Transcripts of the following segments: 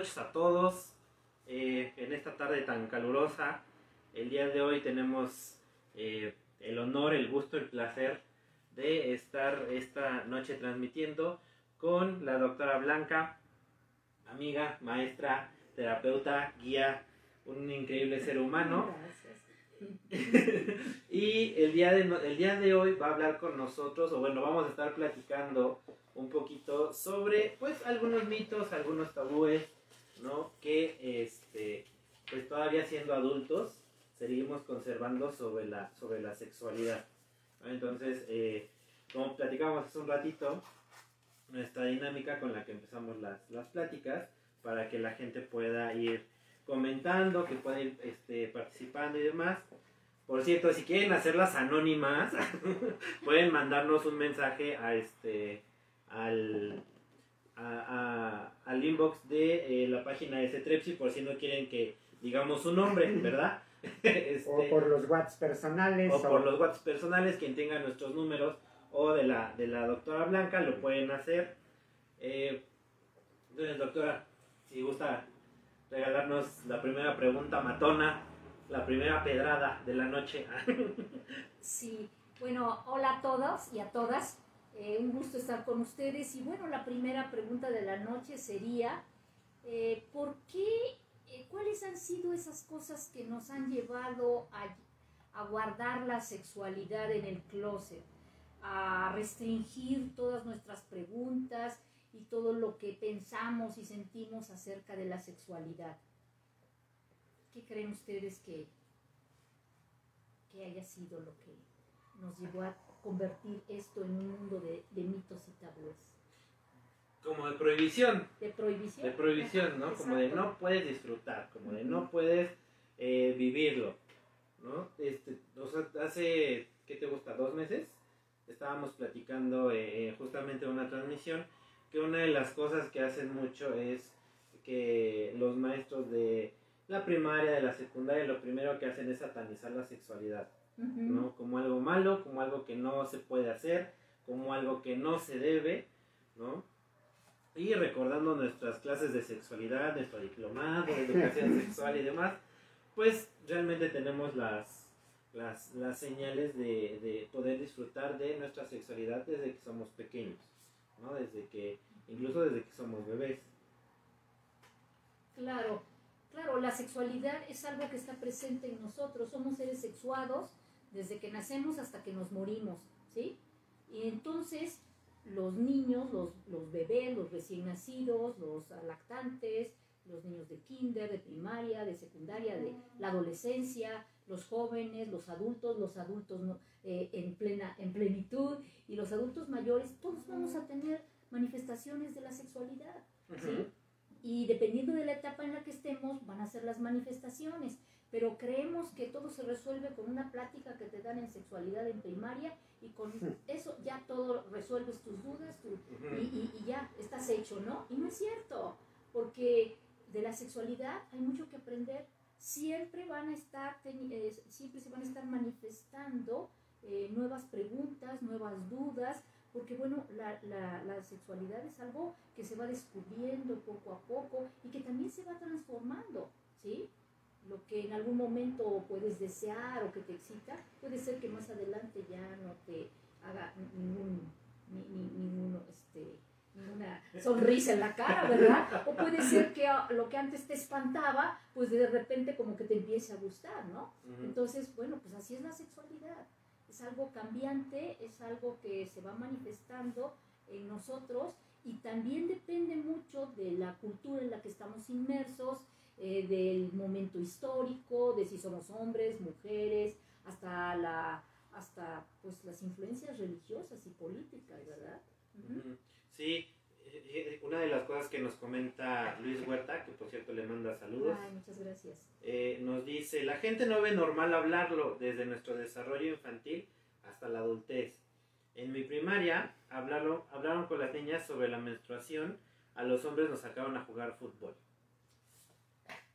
noches a todos. Eh, en esta tarde tan calurosa, el día de hoy tenemos eh, el honor, el gusto, el placer de estar esta noche transmitiendo con la doctora Blanca, amiga, maestra, terapeuta, guía, un increíble ser humano. y el día, de, el día de hoy va a hablar con nosotros, o bueno, vamos a estar platicando un poquito sobre pues algunos mitos, algunos tabúes, ¿no? Que este, pues todavía siendo adultos seguimos conservando sobre la, sobre la sexualidad. Entonces, eh, como platicamos hace un ratito, nuestra dinámica con la que empezamos las, las pláticas, para que la gente pueda ir comentando, que pueda ir este, participando y demás. Por cierto, si quieren hacerlas anónimas, pueden mandarnos un mensaje a este al, al inbox de eh, la página de Cetrepsi por si no quieren que digamos su nombre, ¿verdad? Este, o por los WhatsApp personales. O, por los WhatsApp personales, quien tenga nuestros números o de la, de la doctora Blanca lo pueden hacer. Eh, entonces, doctora, si gusta regalarnos la primera pregunta matona, la primera pedrada de la noche. sí, bueno, hola a todos y a todas. Eh, un gusto estar con ustedes. Y bueno, la primera pregunta de la noche sería, eh, ¿por qué, eh, cuáles han sido esas cosas que nos han llevado a, a guardar la sexualidad en el closet? a restringir todas nuestras preguntas y todo lo que pensamos y sentimos acerca de la sexualidad. ¿Qué creen ustedes que, que haya sido lo que nos llevó a convertir esto en un mundo de, mitos y tabúes. Como de prohibición. De prohibición. De prohibición, ¿no? Como de no puedes disfrutar, como de no puedes eh, vivirlo, ¿no? Este, o sea, hace, ¿qué te gusta? ¿Dos meses? Estábamos platicando eh, eh, justamente en una transmisión que una de las cosas que hacen mucho es que los maestros de la primaria, de la secundaria, lo primero que hacen es satanizar la sexualidad. ¿no? Como algo malo, como algo que no se puede hacer, como algo que no se debe, ¿no? Y recordando nuestras clases de sexualidad, nuestro diplomado, de educación sexual y demás, pues realmente tenemos las, las, las señales de, de, poder disfrutar de nuestra sexualidad desde que somos pequeños, ¿no? Desde que, incluso desde que somos bebés. Claro, claro, la sexualidad es algo que está presente en nosotros, somos seres sexuados desde que nacemos hasta que nos morimos, ¿sí? Y entonces los niños, los, bebés, los recién nacidos, los lactantes, los niños de kinder, de primaria, de secundaria, de la adolescencia, los jóvenes, los adultos, los adultos eh, en, plena, en plenitud y los adultos mayores, todos vamos a tener manifestaciones de la sexualidad, ¿sí? Y dependiendo de la etapa en la que estemos, van a ser las manifestaciones pero creemos que todo se resuelve con una plática que te dan en sexualidad en primaria y con eso ya todo resuelves tus dudas y, ya estás hecho, ¿no? Y no es cierto, porque de la sexualidad hay mucho que aprender. Siempre van a estar, eh, siempre se van a estar manifestando eh, nuevas preguntas, nuevas dudas, porque bueno, la, la, la, sexualidad es algo que se va descubriendo poco a poco y que también se va transformando, ¿sí? lo que en algún momento puedes desear o que te excita, puede ser que más adelante ya no te haga ningún, ni, este, ninguna sonrisa en la cara, ¿verdad? O puede ser que lo que antes te espantaba, pues de repente como que te empiece a gustar, ¿no? Entonces, bueno, pues así es la sexualidad. Es algo cambiante, es algo que se va manifestando en nosotros y también depende mucho de la cultura en la que estamos inmersos, eh, del momento histórico, de si somos hombres, mujeres, hasta la hasta pues las influencias religiosas y políticas, ¿verdad? Sí, una de las cosas que nos comenta Luis Huerta, que por cierto le manda saludos. Ay, muchas gracias. nos dice, la gente no ve normal hablarlo desde nuestro desarrollo infantil hasta la adultez. En mi primaria hablaron, hablaron con las niñas sobre la menstruación, a los hombres nos sacaron a jugar fútbol.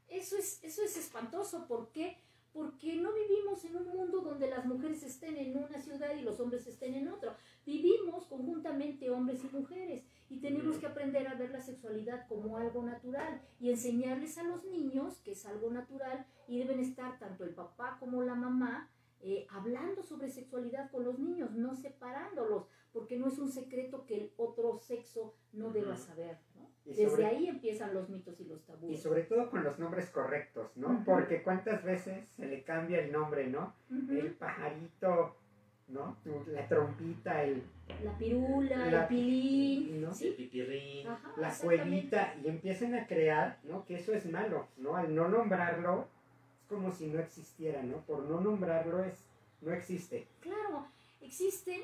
Eso es, eso es espantoso. ¿Por qué? porque no vivimos en un mundo donde las mujeres estén en una ciudad y los hombres estén en otro. Vivimos conjuntamente hombres y mujeres tenemos que aprender a ver la sexualidad como algo natural y enseñarles a los niños que es algo natural y deben estar tanto el papá como la mamá eh, hablando sobre sexualidad con los niños, no separándolos, porque no es un secreto que el otro sexo no deba saber. Desde ahí empiezan los mitos y los tabúes. Y sobre todo con los nombres correctos, ¿no? Porque cuántas veces se le cambia el nombre, ¿no? El pajarito, ¿no? La trompita, el... La pirula, el pilín, ¿no? el pipirrín, la cuevita, y empiezan a crear, ¿no? Que eso es malo, ¿no? Al no nombrarlo, es como si no existiera, ¿no? Por no nombrarlo es, no existe. Claro, existen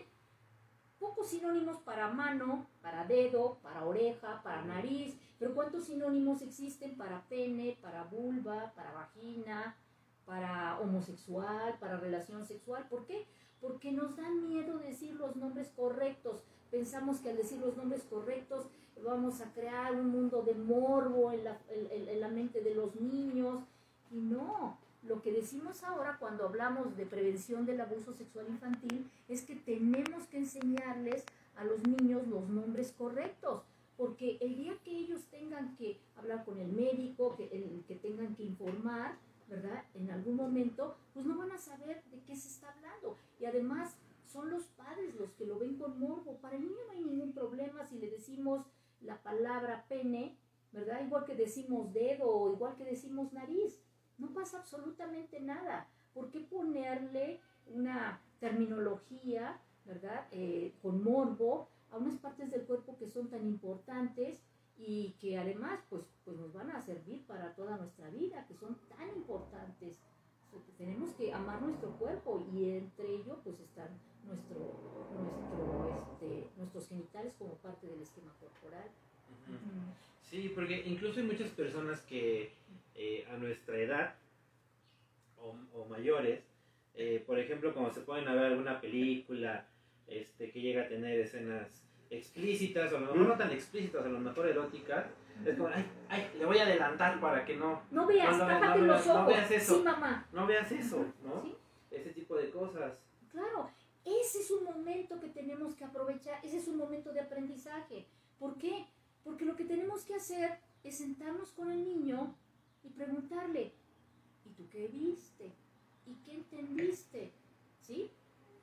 pocos sinónimos para mano, para dedo, para oreja, para nariz, pero ¿cuántos sinónimos existen para pene, para vulva, para vagina, para homosexual, para relación sexual? ¿Por qué? Porque nos da miedo decir los nombres correctos. Pensamos que al decir los nombres correctos vamos a crear un mundo de morbo en la, en la mente de los niños. Y no, lo que decimos ahora cuando hablamos de prevención del abuso sexual infantil es que tenemos que enseñarles a los niños los nombres correctos, porque el día que ellos tengan que hablar con el médico, que, el, que tengan que informar, ¿verdad? En algún momento, pues no van a saber de qué se está hablando. Y además son los padres los que lo ven con morbo. Para el niño no hay ningún problema si le decimos la palabra pene, ¿verdad? Igual que decimos dedo o igual que decimos nariz no pasa absolutamente nada. ¿Por qué ponerle una terminología, ¿verdad? Eh, con morbo a unas partes del cuerpo que son tan importantes y que además pues, pues nos van a servir para toda nuestra vida, que son tan importantes. tenemos que amar nuestro cuerpo y entre ellos pues están nuestro, nuestro, este, nuestros genitales como parte del esquema corporal. Sí, porque incluso hay muchas personas que eh, a nuestra edad o, mayores, eh, por ejemplo, cuando se pueden ver alguna película este, que llega a tener escenas explícitas, o no, no tan explícitas, a lo mejor eróticas, es como, ay, ay, le voy a adelantar para que no... No veas, no, no, los ojos. No veas eso. Sí, mamá. No veas eso, ¿no? Ese tipo de cosas. Claro, ese es un momento que tenemos que aprovechar, ese es un momento de aprendizaje. ¿Por qué? Porque lo que tenemos que hacer es sentarnos con el niño y preguntarle, ¿y tú qué viste? ¿Y qué entendiste? ¿Sí?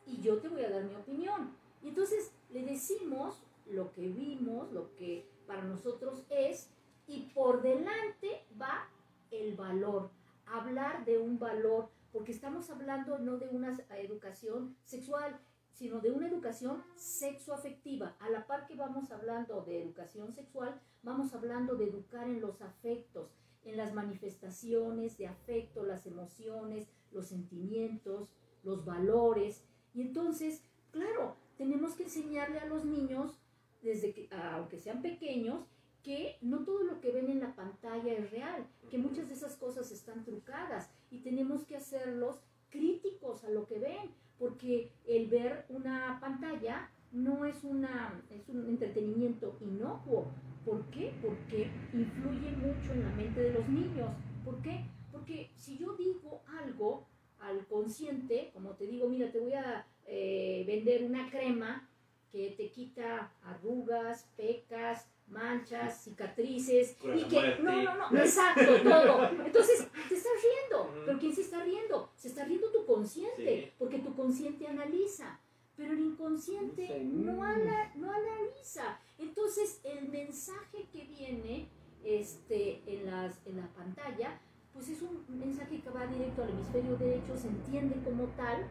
Y yo te voy a dar mi opinión. Y entonces le decimos lo que vimos, lo que para nosotros es, y por delante va el valor, hablar de un valor, porque estamos hablando no de una educación sexual, sino de una educación sexoafectiva. A la par que vamos hablando de educación sexual, vamos hablando de educar en los afectos, en las manifestaciones de afecto, las emociones, los sentimientos, los valores. Y entonces, claro, tenemos que enseñarle a los niños, desde que, aunque sean pequeños, que no todo lo que ven en la pantalla es real, que muchas de esas cosas están trucadas y tenemos que hacerlos críticos a lo que ven, porque el ver una pantalla no es, una, es un entretenimiento inocuo. ¿Por qué? Porque influye mucho en la mente de los niños. ¿Por qué? Porque si yo digo algo al consciente, como te digo, mira, te voy a eh, vender una crema que te quita arrugas, pecas, manchas, cicatrices y que no, no, no, exacto, todo. Entonces, te estás riendo, pero ¿quién se está riendo? Se está riendo tu consciente, porque tu consciente analiza pero el inconsciente no, no analiza. Entonces, el mensaje que viene este, en, las, en la pantalla, pues es un mensaje que va directo al hemisferio derecho, se entiende como tal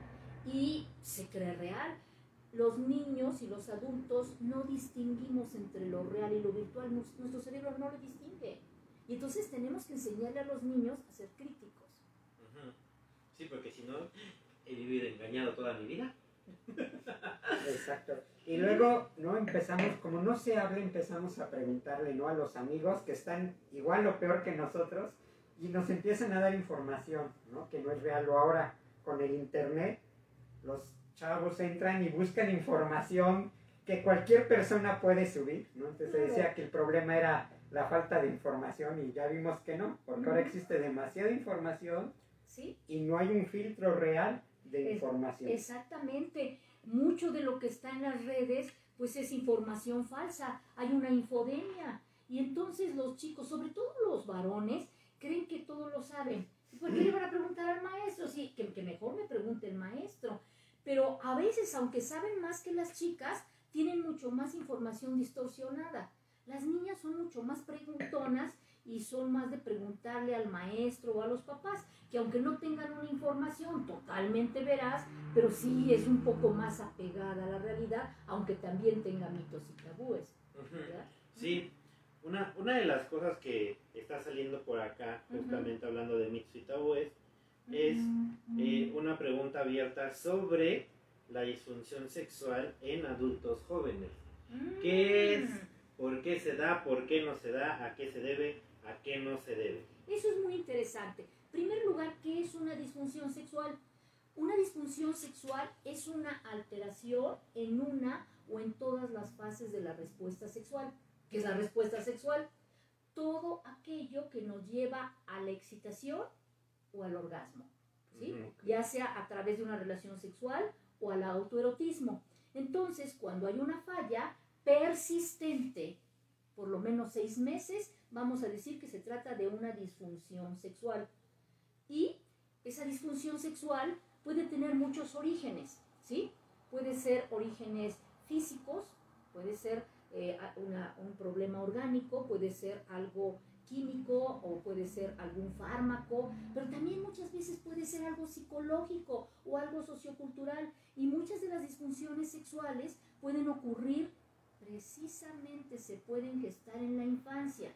y se cree real. Los niños y los adultos no distinguimos entre lo real y lo virtual, nuestro cerebro no lo distingue. Y entonces tenemos que enseñarle a los niños a ser críticos. Sí, porque si no, he vivido engañado toda mi vida. Exacto. Y luego, ¿no? Empezamos, como no se habla, empezamos a preguntarle, ¿no? A los amigos que están igual o peor que nosotros y nos empiezan a dar información, ¿no? Que no es real. O ahora, con el internet, los chavos entran y buscan información que cualquier persona puede subir, ¿no? Entonces se decía que el problema era la falta de información y ya vimos que no, porque ahora existe demasiada información ¿sí? Y no hay un filtro real de información. Exactamente. Mucho de lo que está en las redes, pues es información falsa. Hay una infodemia. Y entonces los chicos, sobre todo los varones, creen que todo lo saben. ¿Y ¿Por qué le van a preguntar al maestro? Sí, que, que mejor me pregunte el maestro. Pero a veces, aunque saben más que las chicas, tienen mucho más información distorsionada. Las niñas son mucho más preguntonas y son más de preguntarle al maestro o a los papás, que aunque no tengan una información totalmente veraz, pero sí es un poco más apegada a la realidad, aunque también tenga mitos y tabúes. Sí, una, una de las cosas que está saliendo por acá, justamente hablando de mitos y tabúes, es eh, una pregunta abierta sobre la disfunción sexual en adultos jóvenes. ¿Qué es? Mm. ¿Por qué se da? ¿Por qué no se da? ¿A qué se debe? ¿A qué no se debe? Eso es muy interesante. En primer lugar, ¿qué es una disfunción sexual? Una disfunción sexual es una alteración en una o en todas las fases de la respuesta sexual. ¿Qué es la respuesta sexual? Todo aquello que nos lleva a la excitación o al orgasmo. ¿sí? Ya sea a través de una relación sexual o al autoerotismo. Entonces, cuando hay una falla persistente, por lo menos seis meses, vamos a decir que se trata de una disfunción sexual. Y esa disfunción sexual puede tener muchos orígenes, ¿sí? Puede ser orígenes físicos, puede ser eh, una- un problema orgánico, puede ser algo químico o puede ser algún fármaco, pero también muchas veces puede ser algo psicológico o algo sociocultural. Y muchas de las disfunciones sexuales pueden ocurrir precisamente, se pueden gestar en la infancia.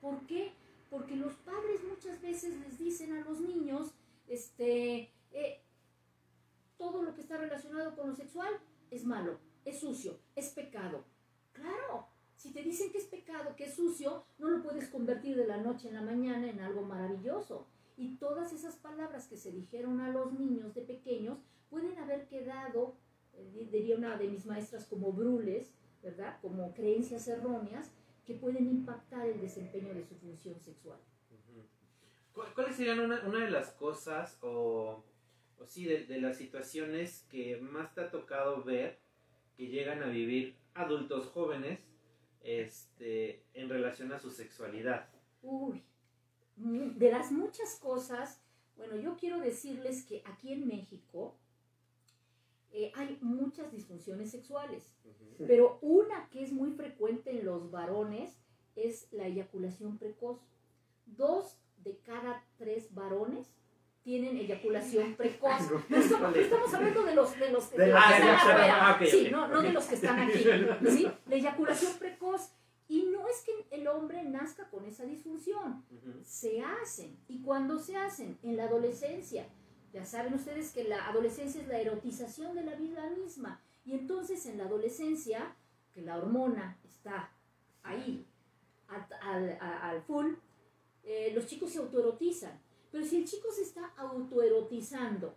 ¿Por qué? Porque los padres muchas veces les dicen a los niños, este, eh, todo lo que está relacionado con lo sexual es malo, es sucio, es pecado. Claro, si te dicen que es pecado, que es sucio, no lo puedes convertir de la noche en la mañana en algo maravilloso. Y todas esas palabras que se dijeron a los niños de pequeños pueden haber quedado, eh, di- diría una de mis maestras, como brules, ¿verdad? Como creencias erróneas que pueden impactar el desempeño de su función sexual. Ujú. ¿Cu- ¿Cuáles serían una, una de las cosas o, o sí, de, de las situaciones que más te ha tocado ver que llegan a vivir adultos jóvenes este, en relación a su sexualidad? Uy, de las muchas cosas, bueno, yo quiero decirles que aquí en México eh, hay muchas disfunciones sexuales, pero una que es muy frecuente en los varones es la eyaculación precoz. Dos de cada tres varones tienen eyaculación precoz. No estamos, hablando de los, de los, De que están afuera. Ah, Sí, no, no de los que están aquí. ¿sí? La eyaculación precoz. Y no es que el hombre nazca con esa disfunción, se hacen. ¿Y cuando se hacen? En la adolescencia. Ya saben ustedes que la adolescencia es la erotización de la vida misma. Y entonces en la adolescencia, que la hormona está ahí al full, eh, los chicos se autoerotizan. Pero si el chico se está autoerotizando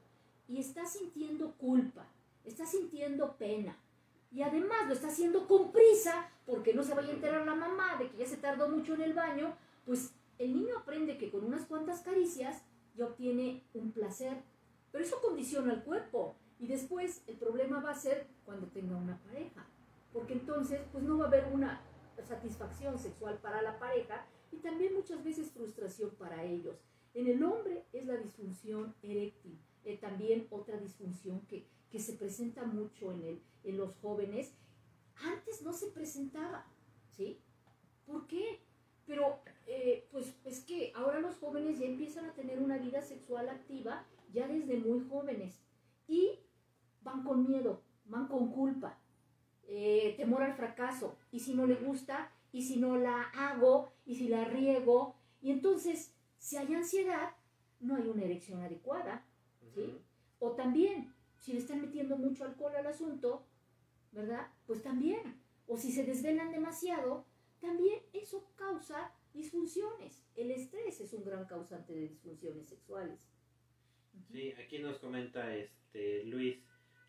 y está sintiendo culpa, está sintiendo pena, y además lo está haciendo con prisa porque no se vaya a enterar la mamá de que ya se tardó mucho en el baño, pues el niño aprende que con unas cuantas caricias ya obtiene un placer. Pero eso condiciona el cuerpo. Y después el problema va a ser cuando tenga una pareja. Porque entonces pues no va a haber una satisfacción sexual para la pareja y también muchas veces frustración para ellos. En el hombre es la disfunción eréctil. eh, también otra disfunción que, que se presenta mucho en, el, en los jóvenes. Antes no se presentaba, ¿sí? ¿Por qué? Pero eh, pues es que ahora los jóvenes ya empiezan a tener una vida sexual activa ya desde muy jóvenes y van con miedo, van con culpa, eh, temor al fracaso, y si no le gusta, y si no la hago, y si la riego, y entonces si hay ansiedad, no hay una erección adecuada. O también, si le están metiendo mucho alcohol al asunto, ¿verdad? Pues también. O si se desvelan demasiado, también eso causa disfunciones. El estrés es un gran causante de disfunciones sexuales. Sí, aquí nos comenta este Luis,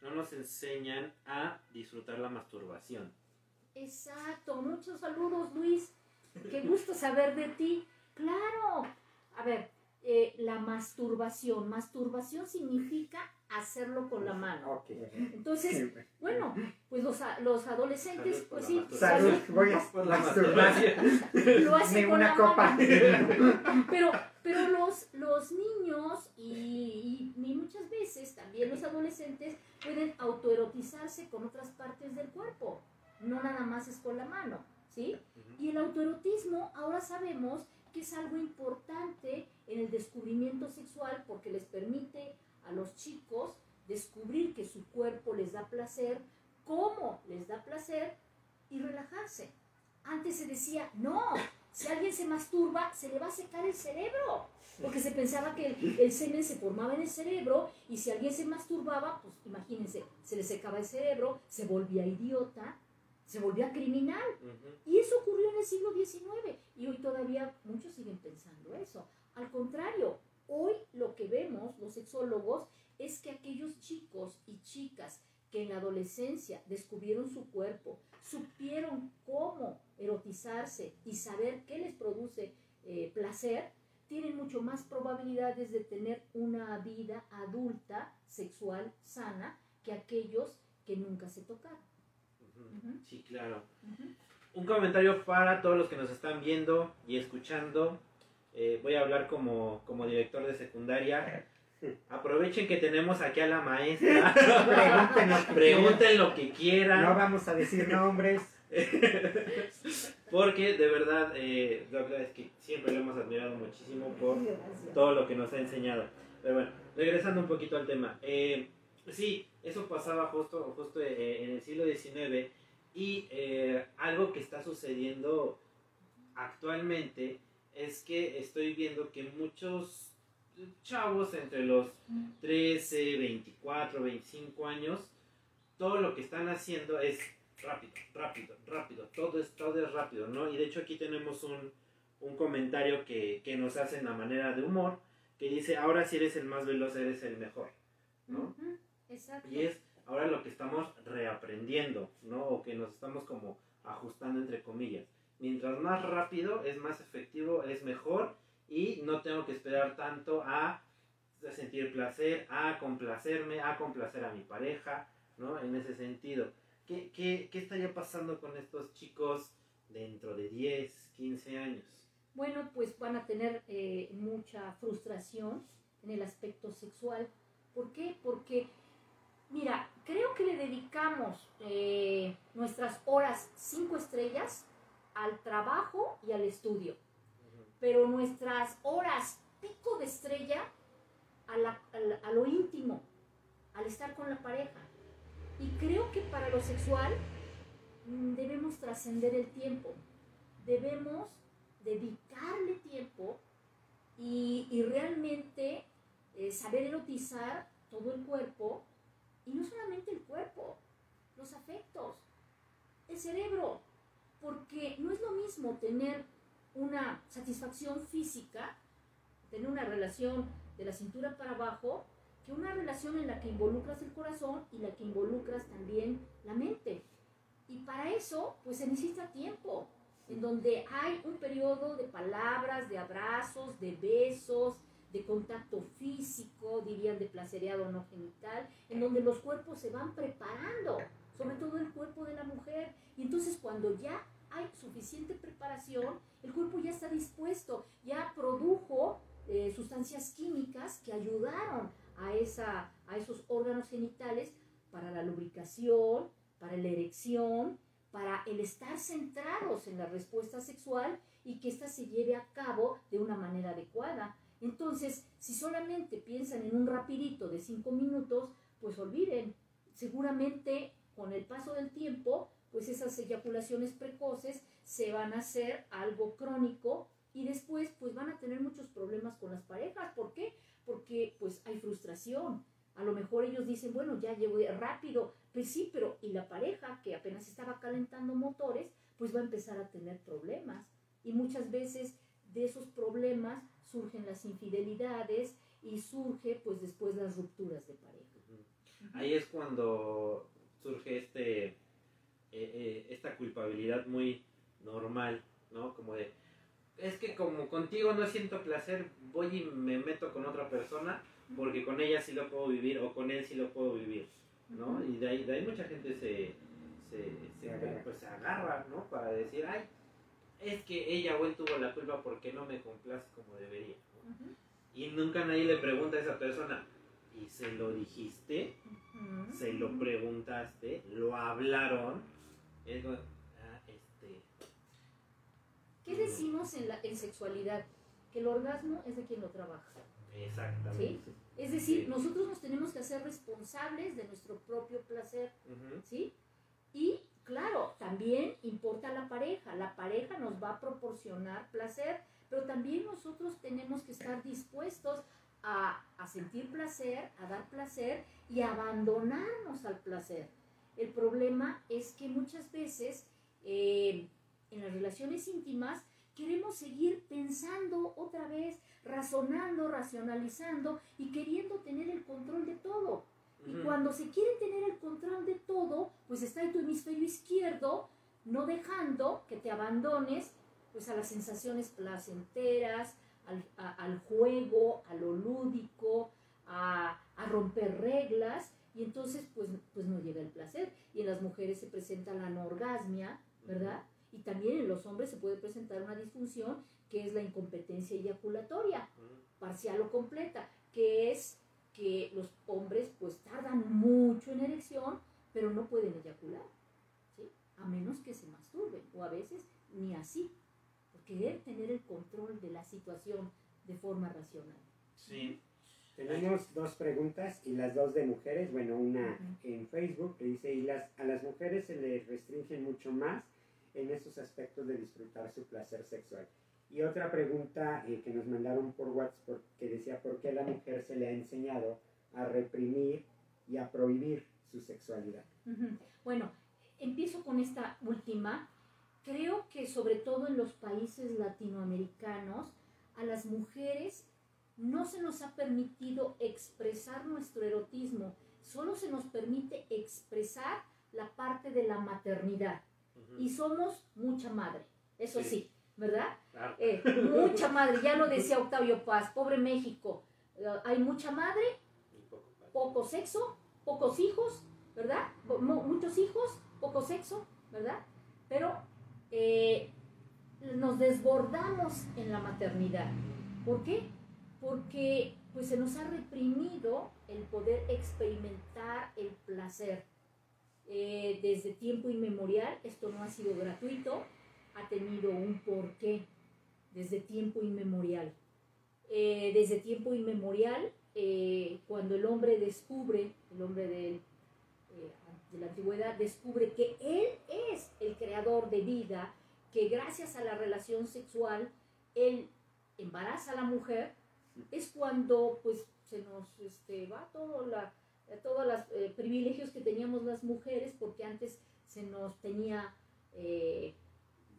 no nos enseñan a disfrutar la masturbación. Exacto. Muchos saludos, Luis. Qué gusto saber de ti. Claro. A ver, eh, la masturbación. Masturbación significa hacerlo con la mano. Ok. Entonces, bueno, pues los, los adolescentes, Salud pues sí, masturbación. Salud, voy a Por la masturbar. masturbación. lo hacen con una la copa. mano. Pero, pero los, los niños y, y- y muchas veces también los adolescentes pueden autoerotizarse con otras partes del cuerpo. No nada más es con la mano, ¿sí? Y el autoerotismo ahora sabemos que es algo importante en el descubrimiento sexual porque les permite a los chicos descubrir que su cuerpo les da placer, cómo les da placer y relajarse. Antes se decía, no, si alguien se masturba, se le va a secar el cerebro. Porque se pensaba que el, semen se formaba en el cerebro y si alguien se masturbaba, pues imagínense, se le secaba el cerebro, se volvía idiota, se volvía criminal. Y eso ocurrió en el siglo XIX y hoy todavía muchos siguen pensando eso. Al contrario, hoy lo que vemos los sexólogos es que aquellos chicos y chicas que en la adolescencia descubrieron su cuerpo, supieron cómo erotizarse y saber qué les produce eh, placer, tienen mucho más probabilidades de tener una vida adulta, sexual, sana, que aquellos que nunca se tocaron. Sí, claro. Ujú. Un comentario para todos los que nos están viendo y escuchando. Eh, voy a hablar como, como director de secundaria. Aprovechen que tenemos aquí a la maestra. Pregunten lo que. Pregunten lo que quieran. No vamos a decir nombres. Porque de verdad, eh, la verdad es que siempre lo hemos admirado muchísimo por Gracias. todo lo que nos ha enseñado. Pero bueno, regresando un poquito al tema. Eh, sí, eso pasaba justo, justo eh, en el siglo XIX y eh, algo que está sucediendo actualmente es que estoy viendo que muchos chavos entre los 13, 24, 25 años, todo lo que están haciendo es rápido, rápido, rápido, todo es, todo es rápido, ¿no? Y de hecho aquí tenemos un, un comentario que, que nos hacen a manera de humor, que dice, ahora si eres el más veloz, eres el mejor, ¿no? Exacto. Y es ahora lo que estamos reaprendiendo, ¿no? O que nos estamos como ajustando entre comillas. Mientras más rápido es más efectivo, es mejor y no tengo que esperar tanto a sentir placer, a complacerme, a complacer a mi pareja, ¿no? En ese sentido. ¿Qué, qué, qué estaría pasando con estos chicos dentro de 10, 15 años? Bueno, pues van a tener eh, mucha frustración en el aspecto sexual. ¿Por qué? Porque, mira, creo que le dedicamos eh, nuestras horas cinco estrellas al trabajo y al estudio, pero nuestras horas pico de estrella a, la- a la- a lo íntimo, al estar con la pareja. Y creo que para lo sexual mm, debemos trascender el tiempo, debemos dedicarle tiempo y, y realmente eh, saber erotizar todo el cuerpo y no solamente el cuerpo, los afectos, el cerebro, porque no es lo mismo tener una satisfacción física, tener una relación de la cintura para abajo, que una relación en la que involucras el corazón y la que involucras también la mente. Y para eso, pues se necesita tiempo, en donde hay un periodo de palabras, de abrazos, de besos, de contacto físico, dirían de placereado no genital, en donde los cuerpos se van preparando, sobre todo el cuerpo de la mujer. Y entonces cuando ya hay suficiente preparación, el cuerpo ya está dispuesto, ya produjo eh, sustancias químicas que ayudaron a, esa, a esos órganos genitales para la lubricación, para la erección, para el estar centrados en la respuesta sexual y que ésta se lleve a cabo de una manera adecuada. Entonces, si solamente piensan en un rapidito de cinco minutos, pues olviden. Seguramente con el paso del tiempo, pues esas eyaculaciones precoces se van a hacer algo crónico y después pues van a tener muchos problemas con las parejas. ¿Por qué? Porque pues hay frustración. A lo mejor ellos dicen, bueno, ya llevo rápido, pues sí, pero y la pareja que apenas estaba calentando motores, pues va a empezar a tener problemas. Y muchas veces de esos problemas surgen las infidelidades y surge pues después las rupturas de pareja. Ahí es cuando surge este, eh, eh, esta culpabilidad muy normal, ¿no? Como de, es que como contigo no siento placer, voy y me meto con otra persona porque con ella sí lo puedo vivir o con él sí lo puedo vivir, ¿no? Y de ahí, de ahí mucha gente se, se, se, Se agarra. pues, se agarra, ¿no? Para decir, ay, es que ella o él tuvo la culpa porque no me complace como debería, Y nunca nadie le pregunta a esa persona, ¿y se lo dijiste? ¿Se lo preguntaste? ¿Lo hablaron? Es como, ah, este... ¿Qué decimos en, la, en sexualidad? Que el orgasmo es de quien lo trabaja. Exactamente. Es decir, Sí. nosotros nos tenemos que hacer responsables de nuestro propio placer. ¿sí? Y claro, también importa la pareja. La pareja nos va a proporcionar placer, pero también nosotros tenemos que estar dispuestos a, a sentir placer, a dar placer y abandonarnos al placer. El problema es que muchas veces eh, en las relaciones íntimas queremos seguir pensando otra vez, razonando, racionalizando y queriendo tener el control de todo. Y cuando se quiere tener el control de todo, pues está en tu hemisferio izquierdo, no dejando que te abandones pues a las sensaciones placenteras, al, a- al juego, a lo lúdico, a, a romper reglas, y entonces pues, pues no llega el placer. Y en las mujeres se presenta la anorgasmia, ¿verdad? Y también en los hombres se puede presentar una disfunción que es la incompetencia eyaculatoria parcial o completa, que es que los hombres pues tardan mucho en erección, pero no pueden eyacular, ¿sí? A menos que se masturben, o a veces ni así, por querer tener el control de la situación de forma racional. Sí. Tenemos dos preguntas y las dos de mujeres. Bueno, una en Facebook que dice, y las, a las mujeres se les restringen mucho más en estos aspectos de disfrutar su placer sexual. Y otra pregunta eh, que nos mandaron por WhatsApp que decía, ¿por qué a la mujer se le ha enseñado a reprimir y a prohibir su sexualidad? Bueno, empiezo con esta última. Creo que sobre todo en los países latinoamericanos, a las mujeres no se nos ha permitido expresar nuestro erotismo, solo se nos permite expresar la parte de la maternidad. Y somos mucha madre, eso Sí. sí, ¿verdad? Claro. Eh, mucha madre, ya lo decía Octavio Paz, pobre México. Eh, hay mucha madre, poco sexo, pocos hijos, ¿verdad? Muchos hijos, poco sexo, ¿verdad? Pero eh, nos desbordamos en la maternidad. ¿Por qué? Porque pues se nos ha reprimido el poder experimentar el placer. Desde tiempo inmemorial, esto no ha sido gratuito, ha tenido un porqué desde tiempo inmemorial. Eh, desde tiempo inmemorial, eh, cuando el hombre descubre, el hombre eh, de la antigüedad descubre que él es el creador de vida, que gracias a la relación sexual él embaraza a la mujer, es cuando pues se nos este, va todo la, todos los privilegios que teníamos las mujeres, porque antes se nos tenía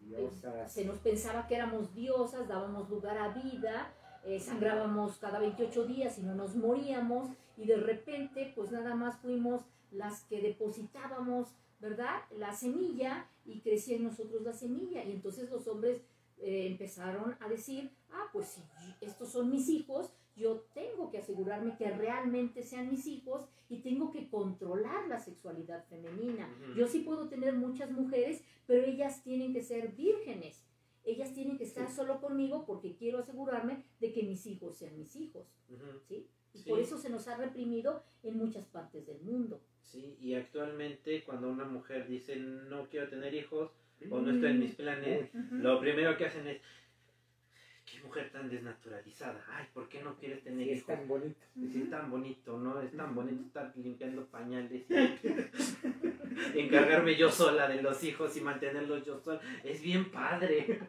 Diosas. se nos pensaba que éramos diosas, dábamos lugar a vida, eh, sangrábamos cada 28 días y no nos moríamos y de repente pues nada más fuimos las que depositábamos, ¿verdad? La semilla y crecía en nosotros la semilla y entonces los hombres eh, empezaron a decir, ah, pues si estos son mis hijos, yo tengo que asegurarme que realmente sean mis hijos y tengo que controlar la sexualidad femenina. Yo sí puedo tener muchas mujeres, pero ellas tienen que ser vírgenes. Ellas tienen que estar Sí. solo conmigo porque quiero asegurarme de que mis hijos sean mis hijos. ¿sí? Y Sí. por eso se nos ha reprimido en muchas partes del mundo. Sí, y actualmente cuando una mujer dice no quiero tener hijos o no está en mis planes, lo primero que hacen es qué mujer tan desnaturalizada. Ay, ¿por qué no quieres tener Sí, es hijos? tan bonito. Sí, es tan bonito, ¿no? Es tan bonito estar limpiando pañales y encargarme yo sola de los hijos y mantenerlos yo sola. Es bien padre.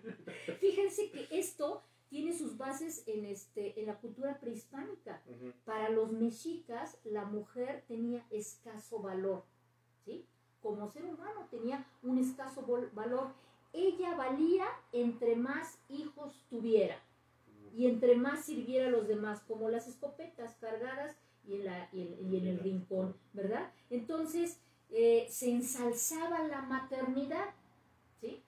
Fíjense que esto tiene sus bases en, este, en la cultura prehispánica. Para los mexicas, la mujer tenía escaso valor, ¿sí? Como ser humano tenía un escaso valor. Ella valía entre más hijos tuviera y entre más sirviera a los demás, como las escopetas cargadas y en, la, y en, y en el rincón, ¿verdad? Entonces, eh, se ensalzaba la maternidad, ¿sí?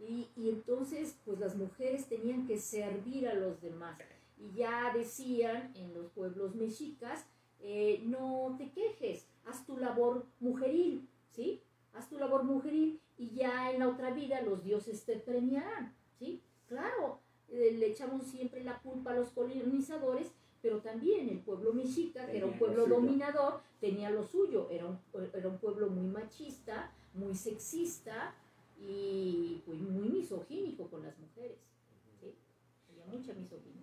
Y, y entonces, pues las mujeres tenían que servir a los demás. Y ya decían en los pueblos mexicas, eh, no te quejes, haz tu labor mujeril, ¿sí? Haz tu labor mujeril y ya en la otra vida los dioses te premiarán, ¿sí? Claro, eh, le echamos siempre la culpa a los colonizadores, pero también el pueblo mexica, que era un pueblo dominador, tenía lo suyo, era un, era un pueblo muy machista, muy sexista y pues, muy misogínico con las mujeres, ¿sí? Había mucha misoginia.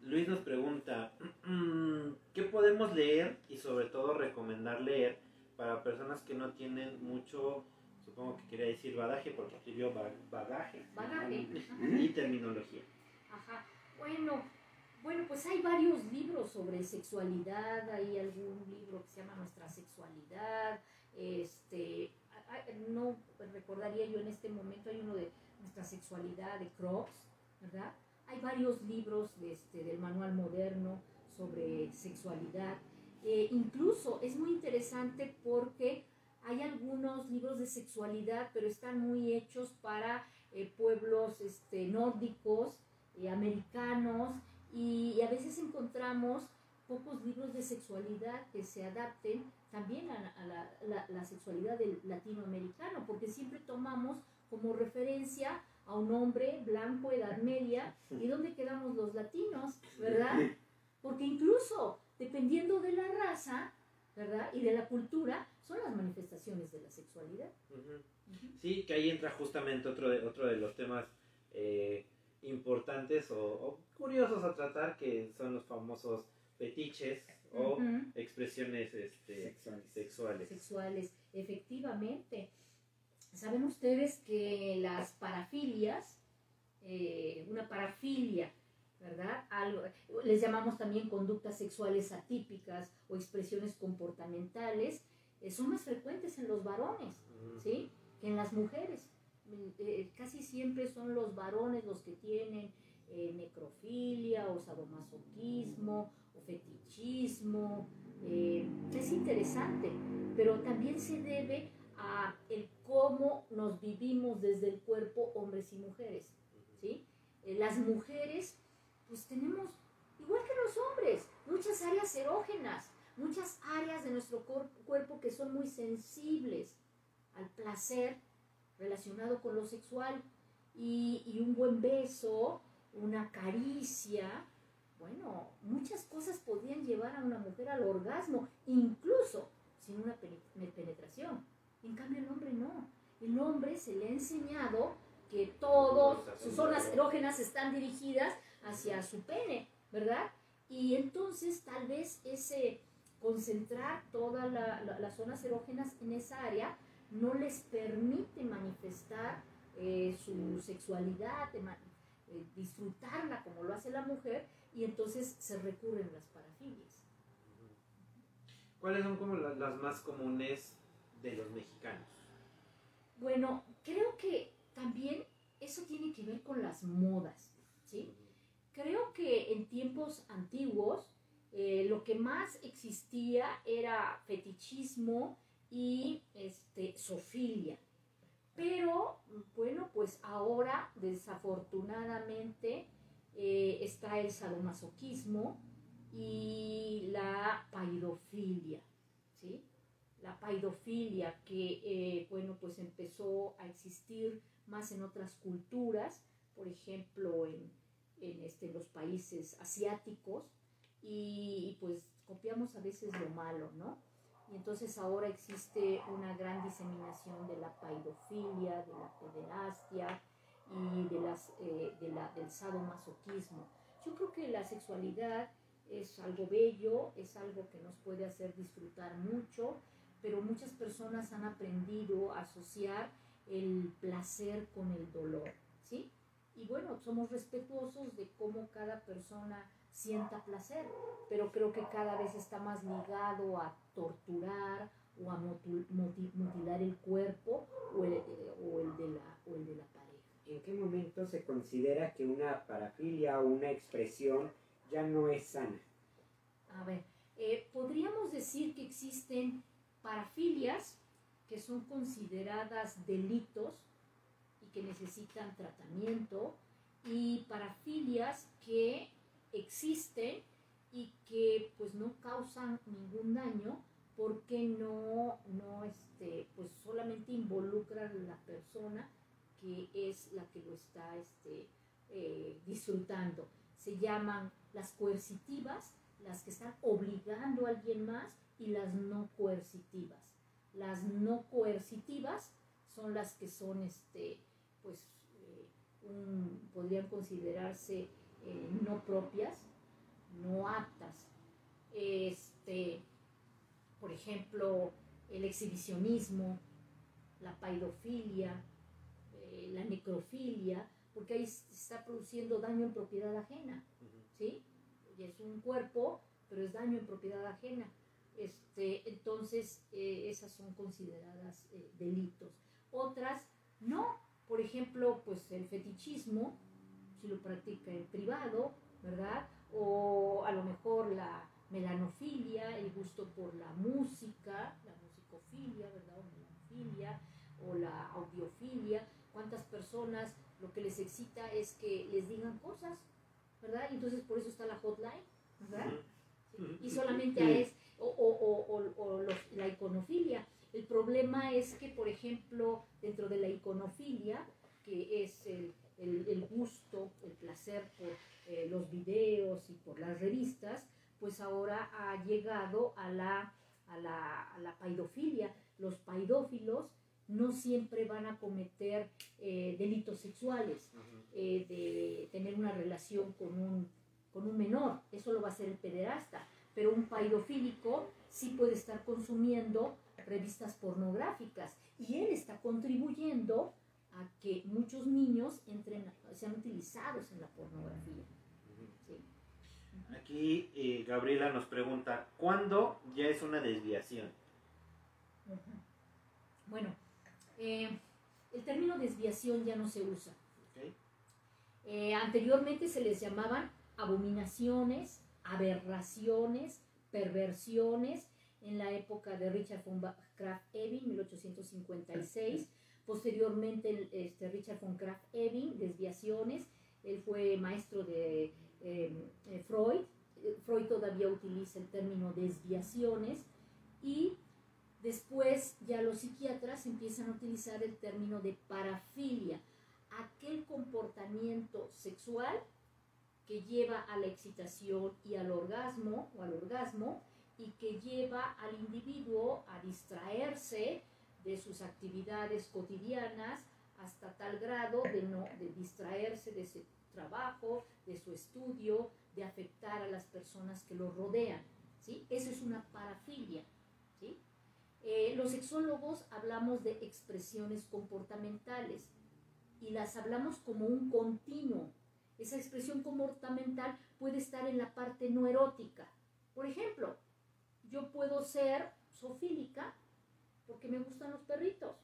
Luis nos pregunta, ¿qué podemos leer y sobre todo recomendar leer para personas que no tienen mucho, supongo que quería decir badaje porque escribió bagaje, bagaje. y terminología? Ajá. Bueno, bueno, pues hay varios libros sobre sexualidad, hay algún libro que se llama Nuestra sexualidad, este, no recordaría yo en este momento, hay uno de Nuestra sexualidad de Crocs, ¿verdad? Hay varios libros de este, del manual moderno sobre sexualidad. Eh, incluso es muy interesante porque hay algunos libros de sexualidad, pero están muy hechos para eh, pueblos este, nórdicos, eh, americanos, y, a veces encontramos pocos libros de sexualidad que se adapten también a, la, la, sexualidad del latinoamericano, porque siempre tomamos como referencia a un hombre blanco, edad media, ¿y dónde quedamos los latinos? ¿Verdad? Porque incluso dependiendo de la raza, ¿verdad? Y de la cultura, son las manifestaciones de la sexualidad. Sí, que ahí entra justamente otro de, otro de los temas eh, importantes o, curiosos a tratar, que son los famosos fetiches o expresiones este, sexuales. Sexuales, efectivamente. ¿Saben ustedes que las parafilias, eh, una parafilia, ¿verdad? Algo, les llamamos también conductas sexuales atípicas o expresiones comportamentales, eh, son más frecuentes en los varones, ¿sí? Que en las mujeres. Eh, casi siempre son los varones los que tienen necrofilia o sadomasoquismo o fetichismo. es interesante, pero también se debe a el cómo nos vivimos desde el cuerpo hombres y mujeres, ¿sí? Eh, las mujeres, pues tenemos, igual que los hombres, muchas áreas erógenas, muchas áreas de nuestro cuerpo que son muy sensibles al placer relacionado con lo sexual y, y un buen beso, una caricia, bueno, muchas cosas podrían llevar a una mujer al orgasmo, incluso sin una penetración. En cambio el hombre no. El hombre se le ha enseñado que todas sus zonas erógenas están dirigidas hacia su pene, ¿verdad? Y entonces tal vez ese concentrar todas las zonas erógenas en esa área no les permite manifestar eh, su sexualidad, eh, disfrutarla como lo hace la mujer y entonces se recurren las parafilias. ¿Cuáles son como las más comunes de los mexicanos? Bueno, creo que también eso tiene que ver con las modas, ¿sí? Creo que en tiempos antiguos eh, lo que más existía era fetichismo y este, sofilia. Pero, bueno, pues ahora desafortunadamente eh, está el sadomasoquismo y la paidofilia, ¿sí? la paidofilia que, eh, bueno, pues empezó a existir más en otras culturas, por ejemplo, en, en este, los países asiáticos, y, pues copiamos a veces lo malo, ¿no? Y entonces ahora existe una gran diseminación de la paidofilia, de la pederastia y de las, eh, de la, del sadomasoquismo. Yo creo que la sexualidad es algo bello, es algo que nos puede hacer disfrutar mucho, pero muchas personas han aprendido a asociar el placer con el dolor, ¿sí? Y bueno, somos respetuosos de cómo cada persona sienta placer, pero creo que cada vez está más ligado a torturar o a mutilar el cuerpo o el, o el, de la, o el de la pareja. ¿En qué momento se considera que una parafilia o una expresión ya no es sana? A ver, eh, podríamos decir que existen parafilias que son consideradas delitos que necesitan tratamiento y parafilias que existen y que pues no causan ningún daño porque no, no este, pues solamente involucran a la persona que es la que lo está este, eh, disfrutando. Se llaman las coercitivas, las que están obligando a alguien más, y las no coercitivas. Las no coercitivas son las que son, este, podrían considerarse eh, no propias, no aptas. Este, por ejemplo, el exhibicionismo, la paidofilia, eh, la necrofilia, porque ahí se está produciendo daño en propiedad ajena, ¿sí? es un cuerpo, pero es daño en propiedad ajena. Este, entonces, eh, esas son consideradas eh, delitos. Otras, no. Por ejemplo, pues el fetichismo, si lo practica en privado, ¿verdad? O a lo mejor la melanofilia, el gusto por la música, la musicofilia, ¿verdad? O melanofilia, o la audiofilia. ¿Cuántas personas lo que les excita es que les digan cosas, ¿verdad? Y entonces por eso está la hotline, ¿verdad? Y solamente es, o, o, o, la iconofilia. El problema es que, por ejemplo, dentro de la iconofilia, que es el, el, gusto, el placer por eh, los videos y por las revistas, pues ahora ha llegado a la, a la, a la paidofilia. Los paidófilos no siempre van a cometer eh, delitos sexuales, eh, de tener una relación con un, con un menor, eso lo va a hacer el pederasta, pero un paidofílico sí puede estar consumiendo revistas pornográficas y él está contribuyendo a que muchos niños entren, sean utilizados en la pornografía. Aquí eh, Gabriela nos pregunta, ¿cuándo ya es una desviación? Bueno, eh, el término desviación ya no se usa. Eh, anteriormente se les llamaban abominaciones, aberraciones, perversiones, en la época de Richard von Krafft-Ebing, 1856. Posteriormente, este, Richard von Krafft-Ebing, desviaciones. Él fue maestro de em, eh, Freud. Freud todavía utiliza el término desviaciones. Y Después ya los psiquiatras empiezan a utilizar el término de parafilia, aquel comportamiento sexual que lleva a la excitación y al orgasmo o al orgasmo y que lleva al individuo a distraerse de sus actividades cotidianas hasta tal grado de no de distraerse de ese trabajo, de su estudio, de afectar a las personas que lo rodean, ¿sí? Eso es una parafilia, ¿sí? Eh, los sexólogos hablamos de expresiones comportamentales y las hablamos como un continuo. Esa expresión comportamental puede estar en la parte no erótica. Por ejemplo, yo puedo ser sofílica porque me gustan los perritos.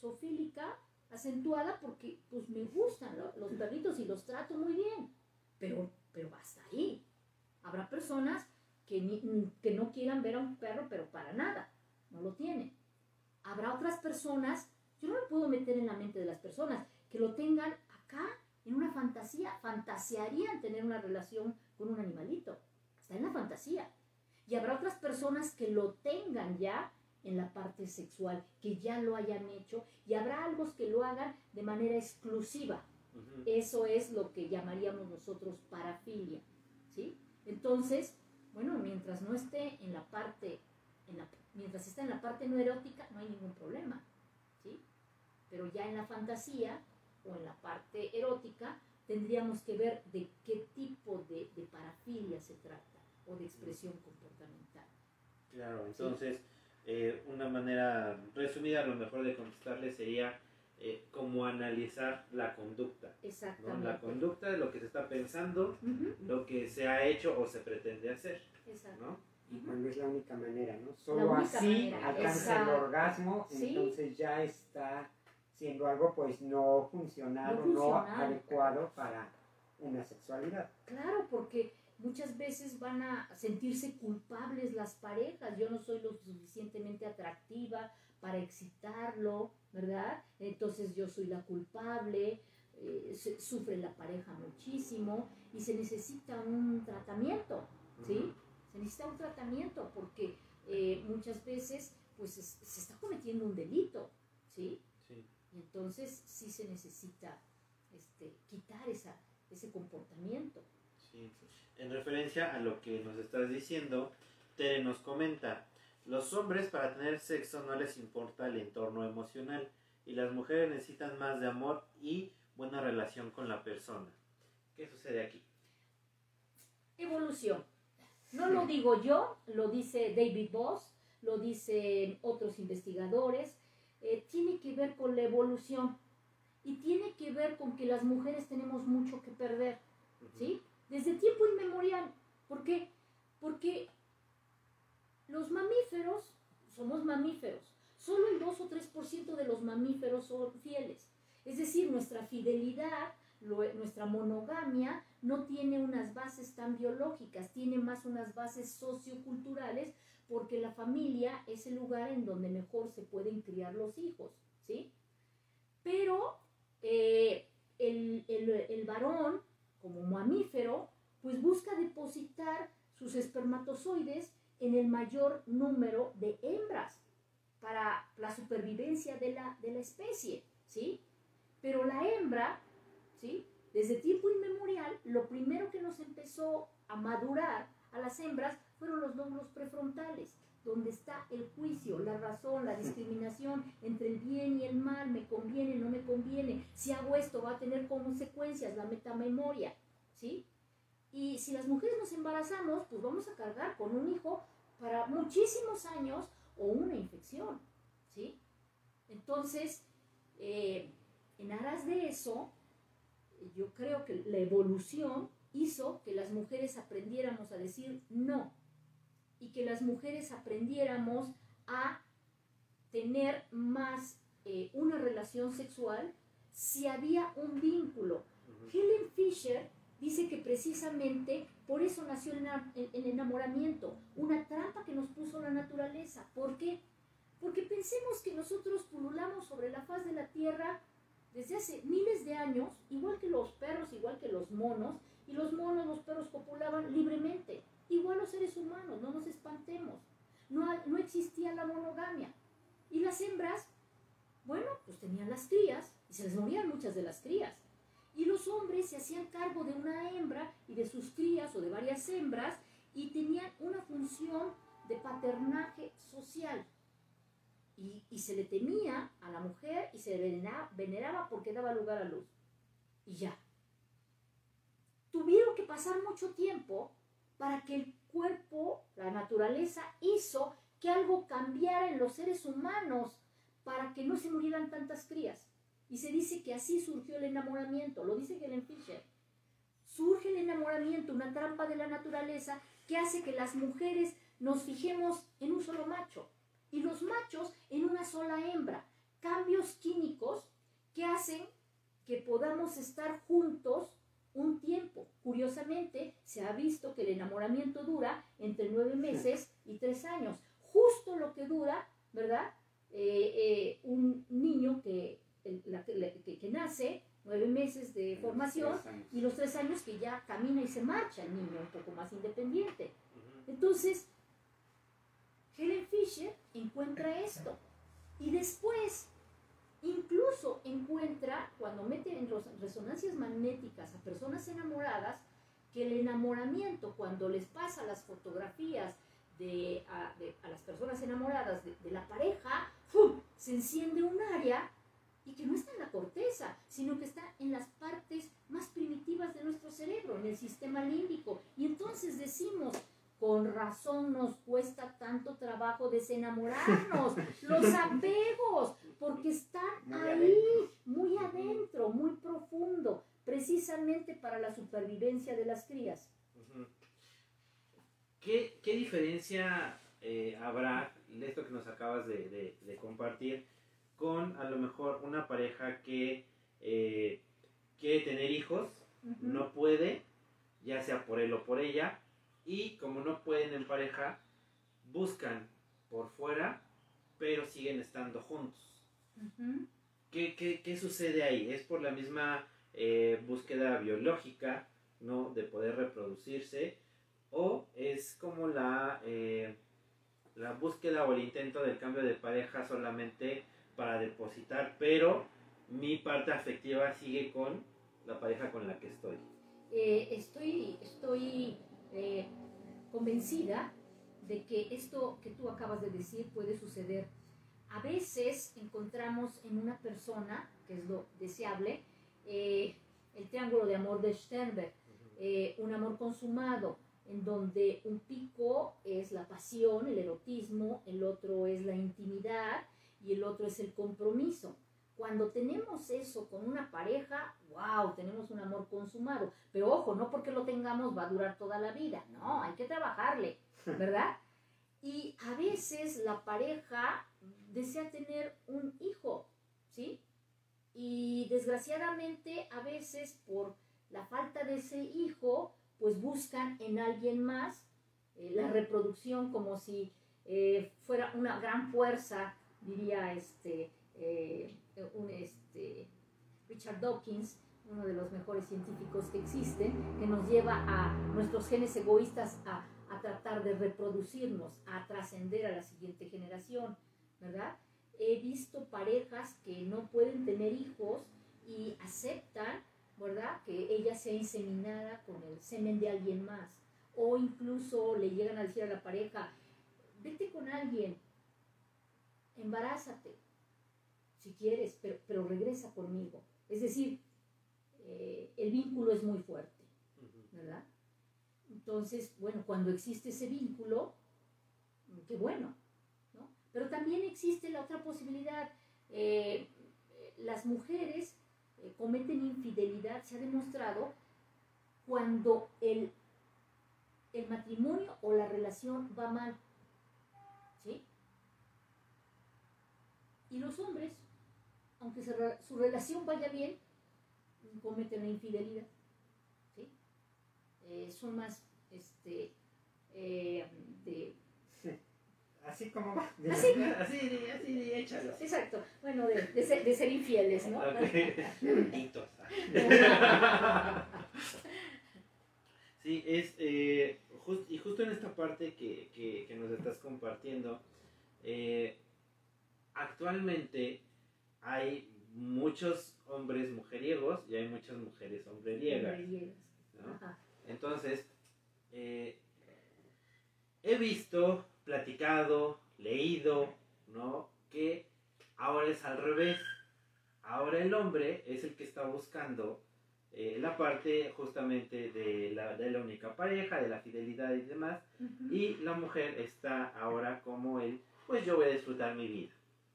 sofílica acentuada porque pues me gustan los perritos y los trato muy bien. Pero, pero hasta ahí. Habrá personas que, no quieran ver a un perro, pero para nada, no lo tienen. Habrá otras personas, yo no me puedo meter en la mente de las personas, que lo tengan acá en una fantasía, fantasearían tener una relación con un animalito, está en la fantasía. Y habrá otras personas que lo tengan ya en la parte sexual, que ya lo hayan hecho, y habrá algo que lo hagan de manera exclusiva. Eso es lo que llamaríamos nosotros parafilia, ¿sí? Entonces, bueno, mientras no esté en la parte, en la, mientras está en la parte no erótica, no hay ningún problema, ¿sí? Pero ya en la fantasía o en la parte erótica, tendríamos que ver de qué tipo de, parafilia se trata o de expresión comportamental. Claro, entonces, eh, una manera resumida, a lo mejor de contestarle sería eh, como analizar la conducta. Exactamente. La conducta de lo que se está pensando, lo que se ha hecho o se pretende hacer. Exacto. Y cuando es la única manera, ¿no? Solo así alcanza el orgasmo, entonces ya está siendo algo pues no funcional no, adecuado para una sexualidad. Claro, porque muchas veces van a sentirse culpables las parejas. Yo no soy lo suficientemente atractiva para excitarlo, ¿verdad? Entonces yo soy la culpable. eh, sufre la pareja muchísimo y se necesita un tratamiento, ¿sí? Se necesita un tratamiento porque eh, muchas veces pues es- se está cometiendo un delito, ¿sí? Sí. Y entonces sí se necesita este, quitar esa, ese comportamiento. Sí. En referencia a lo que nos estás diciendo, Tere nos comenta, los hombres para tener sexo no les importa el entorno emocional y las mujeres necesitan más de amor y buena relación con la persona. ¿Qué sucede aquí? Evolución. No lo digo yo, lo dice David Boss, lo dicen otros investigadores. eh, tiene que ver con la evolución y tiene que ver con que las mujeres tenemos mucho que perder, ¿sí? Desde tiempo inmemorial. ¿Por qué? Porque los mamíferos, somos mamíferos, solo el 2 o 3% de los mamíferos son fieles. Es decir, nuestra fidelidad, nuestra monogamia no tiene unas bases tan biológicas, tiene más unas bases socioculturales porque la familia es el lugar en donde mejor se pueden criar los hijos, ¿sí? Pero eh, el, el- el varón, como mamífero, pues busca depositar sus espermatozoides en el mayor número de hembras para la supervivencia de la, de la especie, ¿sí? Pero la hembra, ¿sí? Desde tiempo inmemorial, lo primero que nos empezó a madurar a las hembras fueron los lóbulos prefrontales, donde está el juicio, la razón, la discriminación entre el bien y el mal, me conviene, no me conviene, si hago esto va a tener consecuencias, la metamemoria, ¿sí? Y si las mujeres nos embarazamos, pues vamos a cargar con un hijo para muchísimos años o una infección, ¿sí? Entonces, eh, en aras de eso, yo creo que la evolución hizo que las mujeres aprendiéramos a decir no y que las mujeres aprendiéramos a tener más eh, una relación sexual si había un vínculo. Helen Fisher dice que precisamente por eso nació el- el enamoramiento, una trampa que nos puso la naturaleza. ¿Por qué? Porque pensemos que nosotros pululamos sobre la faz de la tierra desde hace miles de años, igual que los perros, igual que los monos, y los monos, los perros copulaban libremente, igual los seres humanos, no nos espantemos. No, no existía la monogamia. Y las hembras, bueno, pues tenían las crías, y se les morían muchas de las crías. Y los hombres se hacían cargo de una hembra y de sus crías o de varias hembras y tenían una función de paternaje social. Y, y se le temía a la mujer y se veneraba porque daba lugar a luz. Y ya. Tuvieron que pasar mucho tiempo para que el cuerpo, la naturaleza, hizo que algo cambiara en los seres humanos para que no se murieran tantas crías. Y se dice que así surgió el enamoramiento, lo dice Helen Fisher. Surge el enamoramiento, una trampa de la naturaleza que hace que las mujeres nos fijemos en un solo macho y los machos en una sola hembra. Cambios químicos que hacen que podamos estar juntos un tiempo. Curiosamente, se ha visto que el enamoramiento dura entre nueve meses y tres años. Justo lo que dura, ¿verdad? Eh, eh, un niño que, la- que- que nace, nueve meses de formación, y los tres años que ya camina y se marcha el niño, un poco más independiente. Entonces, Helen Fisher encuentra esto. Y después, incluso encuentra, cuando mete en resonancias magnéticas a personas enamoradas, que el enamoramiento, cuando les pasa las fotografías de, a, las personas enamoradas de, la pareja, se enciende un área y que no está en la corteza, sino que está en las partes más primitivas de nuestro cerebro, en el sistema límbico. Y entonces decimos, con razón nos cuesta tanto trabajo desenamorarnos, los apegos, porque están Muy ahí, adentro. muy adentro, muy profundo, precisamente para la supervivencia de las crías. ¿Qué, qué diferencia eh, habrá de esto que nos acabas de, de- de compartir con a lo mejor una pareja que eh, quiere tener hijos, no puede, ya sea por él o por ella, y como no pueden en pareja, buscan por fuera, pero siguen estando juntos? ¿Qué, qué, qué sucede ahí? ¿Es por la misma eh, búsqueda biológica, ¿no? De poder reproducirse, o es como la, eh, la búsqueda o el intento del cambio de pareja solamente para depositar, pero mi parte afectiva sigue con la pareja con la que estoy. Eh, estoy estoy eh, convencida de que esto que tú acabas de decir puede suceder. A veces encontramos en una persona, que es lo deseable, eh, el triángulo de amor de Sternberg, eh, un amor consumado, en donde un pico es la pasión, el erotismo, el otro es la intimidad y el otro es el compromiso. Cuando tenemos eso con una pareja, wow, tenemos un amor consumado. Pero ojo, no porque lo tengamos va a durar toda la vida, no, hay que trabajarle, ¿verdad? Y a veces la pareja desea tener un hijo, ¿sí? Y desgraciadamente a veces por la falta de ese hijo, pues buscan en alguien más eh, la reproducción como si eh, fuera una gran fuerza, diría este, eh, un, este, Richard Dawkins, uno de los mejores científicos que existen, que nos lleva a nuestros genes egoístas a, a tratar de reproducirnos, a trascender a la siguiente generación, ¿verdad? He visto parejas que no pueden tener hijos y aceptan, ¿verdad? Que ella sea inseminada con el semen de alguien más. O incluso le llegan a decir a la pareja, vete con alguien, embarázate, si quieres, pero, pero regresa conmigo. Es decir, eh, el vínculo es muy fuerte, ¿verdad? Entonces, bueno, cuando existe ese vínculo, qué bueno, ¿no? Pero también existe la otra posibilidad. Eh, las mujeres eh, cometen infidelidad, se ha demostrado, cuando el, el matrimonio o la relación va mal. ¿Sí? Y los hombres, aunque su relación vaya bien, cometen la infidelidad. ¿Sí? Eh, son más este, eh, de Así como va. Así. Así, así, échalo. Exacto, bueno, de, de ser, de ser infieles, ¿no? Malditos. Sí, es, eh, y justo en esta parte que, que- que nos estás compartiendo, eh, actualmente hay muchos hombres mujeriegos y hay muchas mujeres hombreriegas. ¿no? Entonces, eh, he visto, platicado, leído, ¿no? Que ahora es al revés. Ahora el hombre es el que está buscando eh, la parte justamente de la, de la única pareja, de la fidelidad y demás. Y la mujer está ahora como el, pues yo voy a disfrutar mi vida,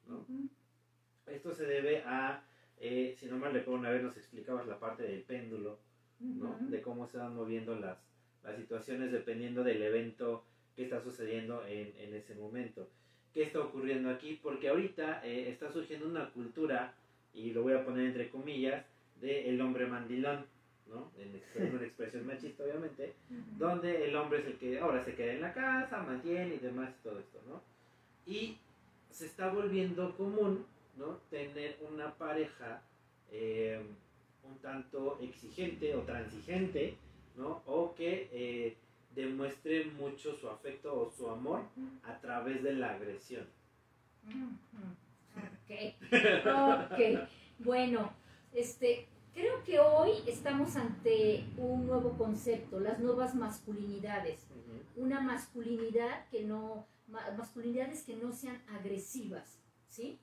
¿no? Esto se debe a, eh, si no mal recuerdo, una vez nos explicabas la parte del péndulo, ¿no? Ujú. De cómo se van moviendo las, las situaciones dependiendo del evento que está sucediendo en, en ese momento. ¿Qué está ocurriendo aquí? Porque ahorita eh, está surgiendo una cultura, y lo voy a poner entre comillas, de el hombre mandilón, ¿no? En exp- una expresión machista, obviamente, Ujú. donde el hombre es el que ahora se queda en la casa, mantiene y demás y todo esto, ¿no? Y se está volviendo común, ¿no? Tener una pareja eh, un tanto exigente o transigente, ¿no? O que eh, demuestre mucho su afecto o su amor a través de la agresión. Ok, ok. Bueno, este, creo que hoy estamos ante un nuevo concepto, las nuevas masculinidades. Una masculinidad que no, ma- masculinidades que no sean agresivas, ¿sí?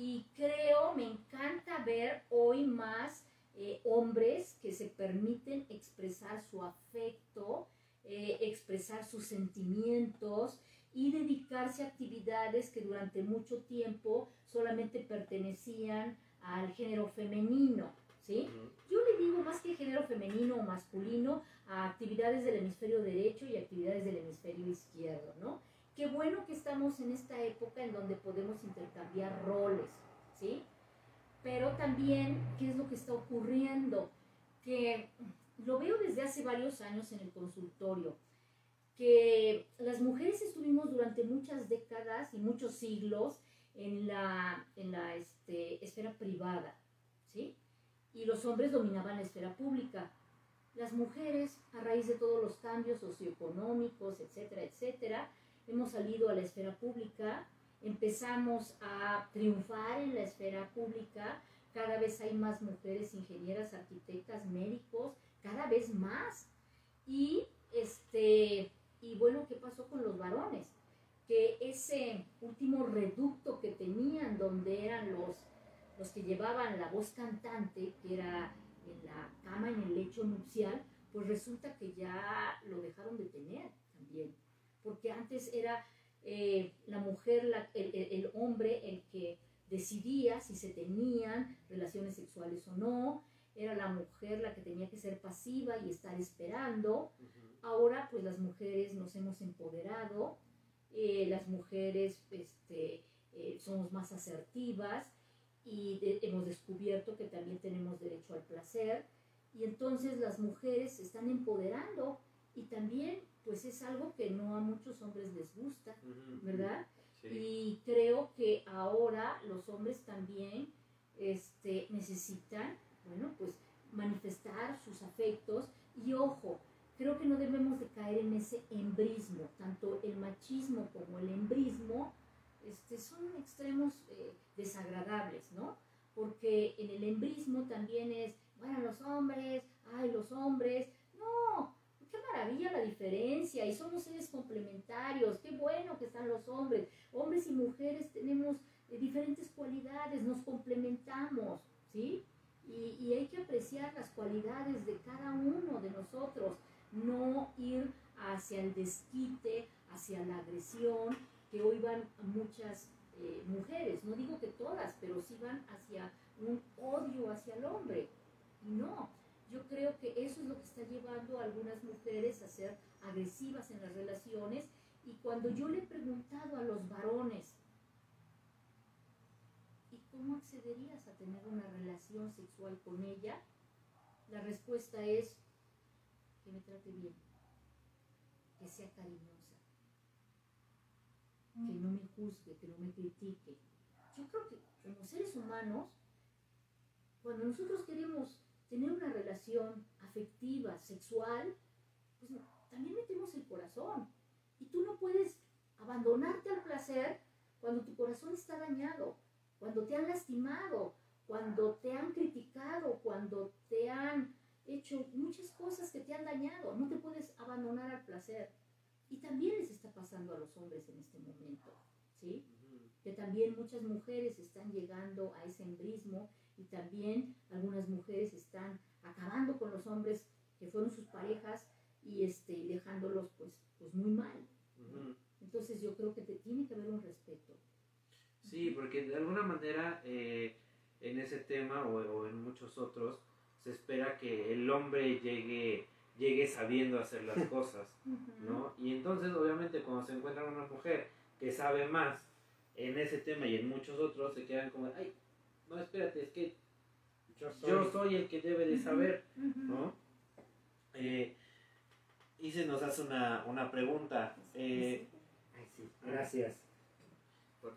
Y creo, me encanta ver hoy más eh, hombres que se permiten expresar su afecto, eh, expresar sus sentimientos y dedicarse a actividades que durante mucho tiempo solamente pertenecían al género femenino, ¿sí? Yo le digo más que género femenino o masculino a actividades del hemisferio derecho y actividades del hemisferio izquierdo, ¿no? Qué bueno que estamos en esta época en donde podemos intercambiar roles, ¿sí? Pero también, ¿qué es lo que está ocurriendo? Que lo veo desde hace varios años en el consultorio, que las mujeres estuvimos durante muchas décadas y muchos siglos en la, en la este, esfera privada, ¿sí? y los hombres dominaban la esfera pública. Las mujeres, a raíz de todos los cambios socioeconómicos, etcétera, etcétera, hemos salido a la esfera pública, empezamos a triunfar en la esfera pública, cada vez hay más mujeres ingenieras, arquitectas, médicos, cada vez más. Y este y bueno, ¿qué pasó con los varones? Que ese último reducto que tenían donde eran los los que llevaban la voz cantante, que era en la cama, en el lecho nupcial, pues resulta que ya lo dejaron de tener también. Porque antes era eh, la mujer, el, el, hombre el que decidía si se tenían relaciones sexuales o no, era la mujer la que tenía que ser pasiva y estar esperando. Ahora pues las mujeres nos hemos empoderado, eh, las mujeres este, eh, somos más asertivas y hemos descubierto que también tenemos derecho al placer y entonces las mujeres se están empoderando y también pues es algo que no a muchos hombres les gusta, ¿verdad? Y creo que ahora los hombres también este, necesitan, bueno, pues manifestar sus afectos. Y ojo, creo que no debemos de caer en ese embrismo, tanto el machismo como el embrismo este, son extremos eh, desagradables, ¿no? Porque en el embrismo también es, bueno, los hombres, ay, los hombres, no, qué maravilla la diferencia y somos seres complementarios, qué bueno que están los hombres, hombres y mujeres tenemos eh, diferentes cualidades, nos complementamos, ¿sí? Y, y hay que apreciar las cualidades de cada uno de nosotros, no ir hacia el desquite, hacia la agresión que hoy van muchas eh, mujeres, no digo que todas, pero sí van hacia un odio hacia el hombre. Y no, yo creo que eso es lo que está llevando a algunas mujeres a ser agresivas en las relaciones. Y cuando yo le he preguntado a los varones, ¿y cómo accederías a tener una relación sexual con ella? La respuesta es que me trate bien, que sea cariñosa que no me juzgue, que no me critique. Yo creo que como seres humanos, cuando nosotros queremos tener una relación afectiva, sexual, pues también metemos el corazón. Y tú no puedes abandonarte al placer cuando tu corazón está dañado, cuando te han lastimado, cuando te han criticado, cuando te han hecho muchas cosas que te han dañado. No te puedes abandonar al placer. Y también les está pasando a los hombres en este momento, ¿sí? Que también muchas mujeres están llegando a ese embrismo y también algunas mujeres están acabando con los hombres que fueron sus parejas y este, dejándolos pues, pues muy mal. Entonces yo creo que te, tiene que haber un respeto. Sí, porque de alguna manera eh, en ese tema o, o, en muchos otros se espera que el hombre llegue llegue sabiendo hacer las cosas, ¿no? Y entonces, obviamente, cuando se encuentra una mujer que sabe más en ese tema y en muchos otros, se quedan como, ay, no, espérate, es que yo soy, el que debe de saber, ¿no? Eh, y se nos hace una, una pregunta. Eh, Gracias.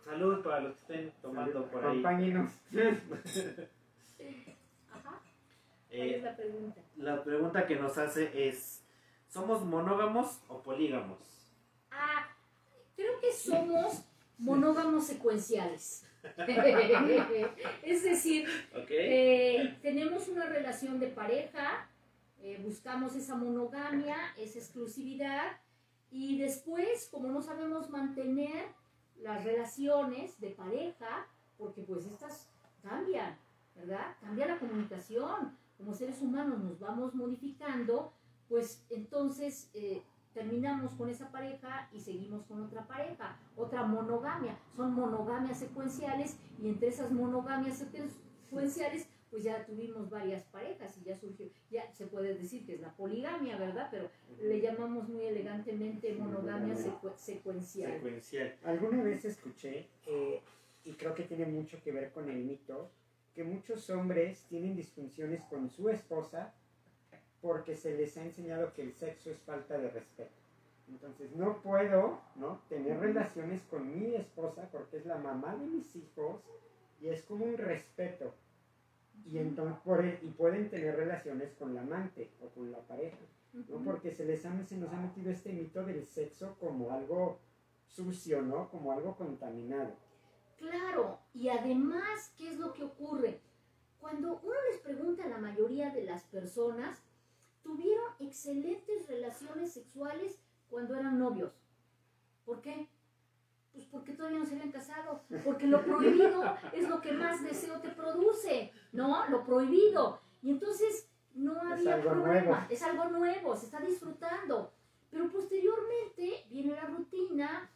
Salud para los que estén tomando por ahí. Eh, es la pregunta? La pregunta que nos hace es, ¿somos monógamos o polígamos? Ah, creo que somos monógamos secuenciales. es decir, eh, tenemos una relación de pareja, eh, buscamos esa monogamia, esa exclusividad, y después, como no sabemos mantener las relaciones de pareja, porque pues estas cambian, ¿verdad? Cambia la comunicación, como seres humanos nos vamos modificando, pues entonces eh, terminamos con esa pareja y seguimos con otra pareja, otra monogamia. Son monogamias secuenciales y entre esas monogamias secuenciales pues ya tuvimos varias parejas y ya surgió, ya se puede decir que es la poligamia, ¿verdad? Pero le llamamos muy elegantemente monogamia secuencial. secuencial. Alguna vez escuché, y creo que tiene mucho que ver con el mito, que muchos hombres tienen disfunciones con su esposa porque se les ha enseñado que el sexo es falta de respeto. Entonces no puedo ¿no? tener relaciones con mi esposa porque es la mamá de mis hijos y es como un respeto. y, entonces, por, e, y pueden tener relaciones con la amante o con la pareja, ¿no? Porque se, les ha, se nos ha metido este mito del sexo como algo sucio, ¿no? Como algo contaminado. Claro, y además, ¿qué es lo que ocurre? Cuando uno les pregunta a la mayoría de las personas, tuvieron excelentes relaciones sexuales cuando eran novios. ¿Por qué? Pues porque todavía no se habían casado, porque lo prohibido es lo que más deseo te produce, ¿no? Lo prohibido. Y entonces no Es había algo problema, nuevo. es algo nuevo, se está disfrutando. Pero posteriormente viene la rutina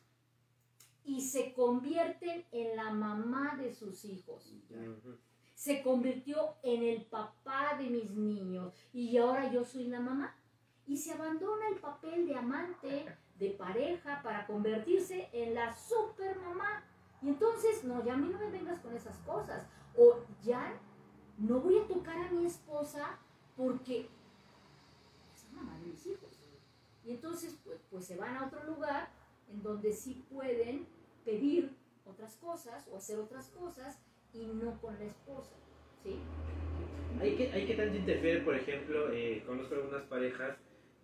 y se convierten en la mamá de sus hijos Ujú. Se convirtió en el papá de mis niños y ahora yo soy la mamá. Y se abandona el papel de amante, de pareja, para convertirse en la super mamá. Y entonces, no, ya a mí no me vengas con esas cosas. O ya no voy a tocar a mi esposa porque es la mamá de mis hijos. Y entonces, pues, pues se van a otro lugar en donde sí pueden pedir otras cosas o hacer otras cosas y no con la esposa, ¿sí? Hay que, hay que tanto interfiere, por ejemplo, eh, conozco algunas parejas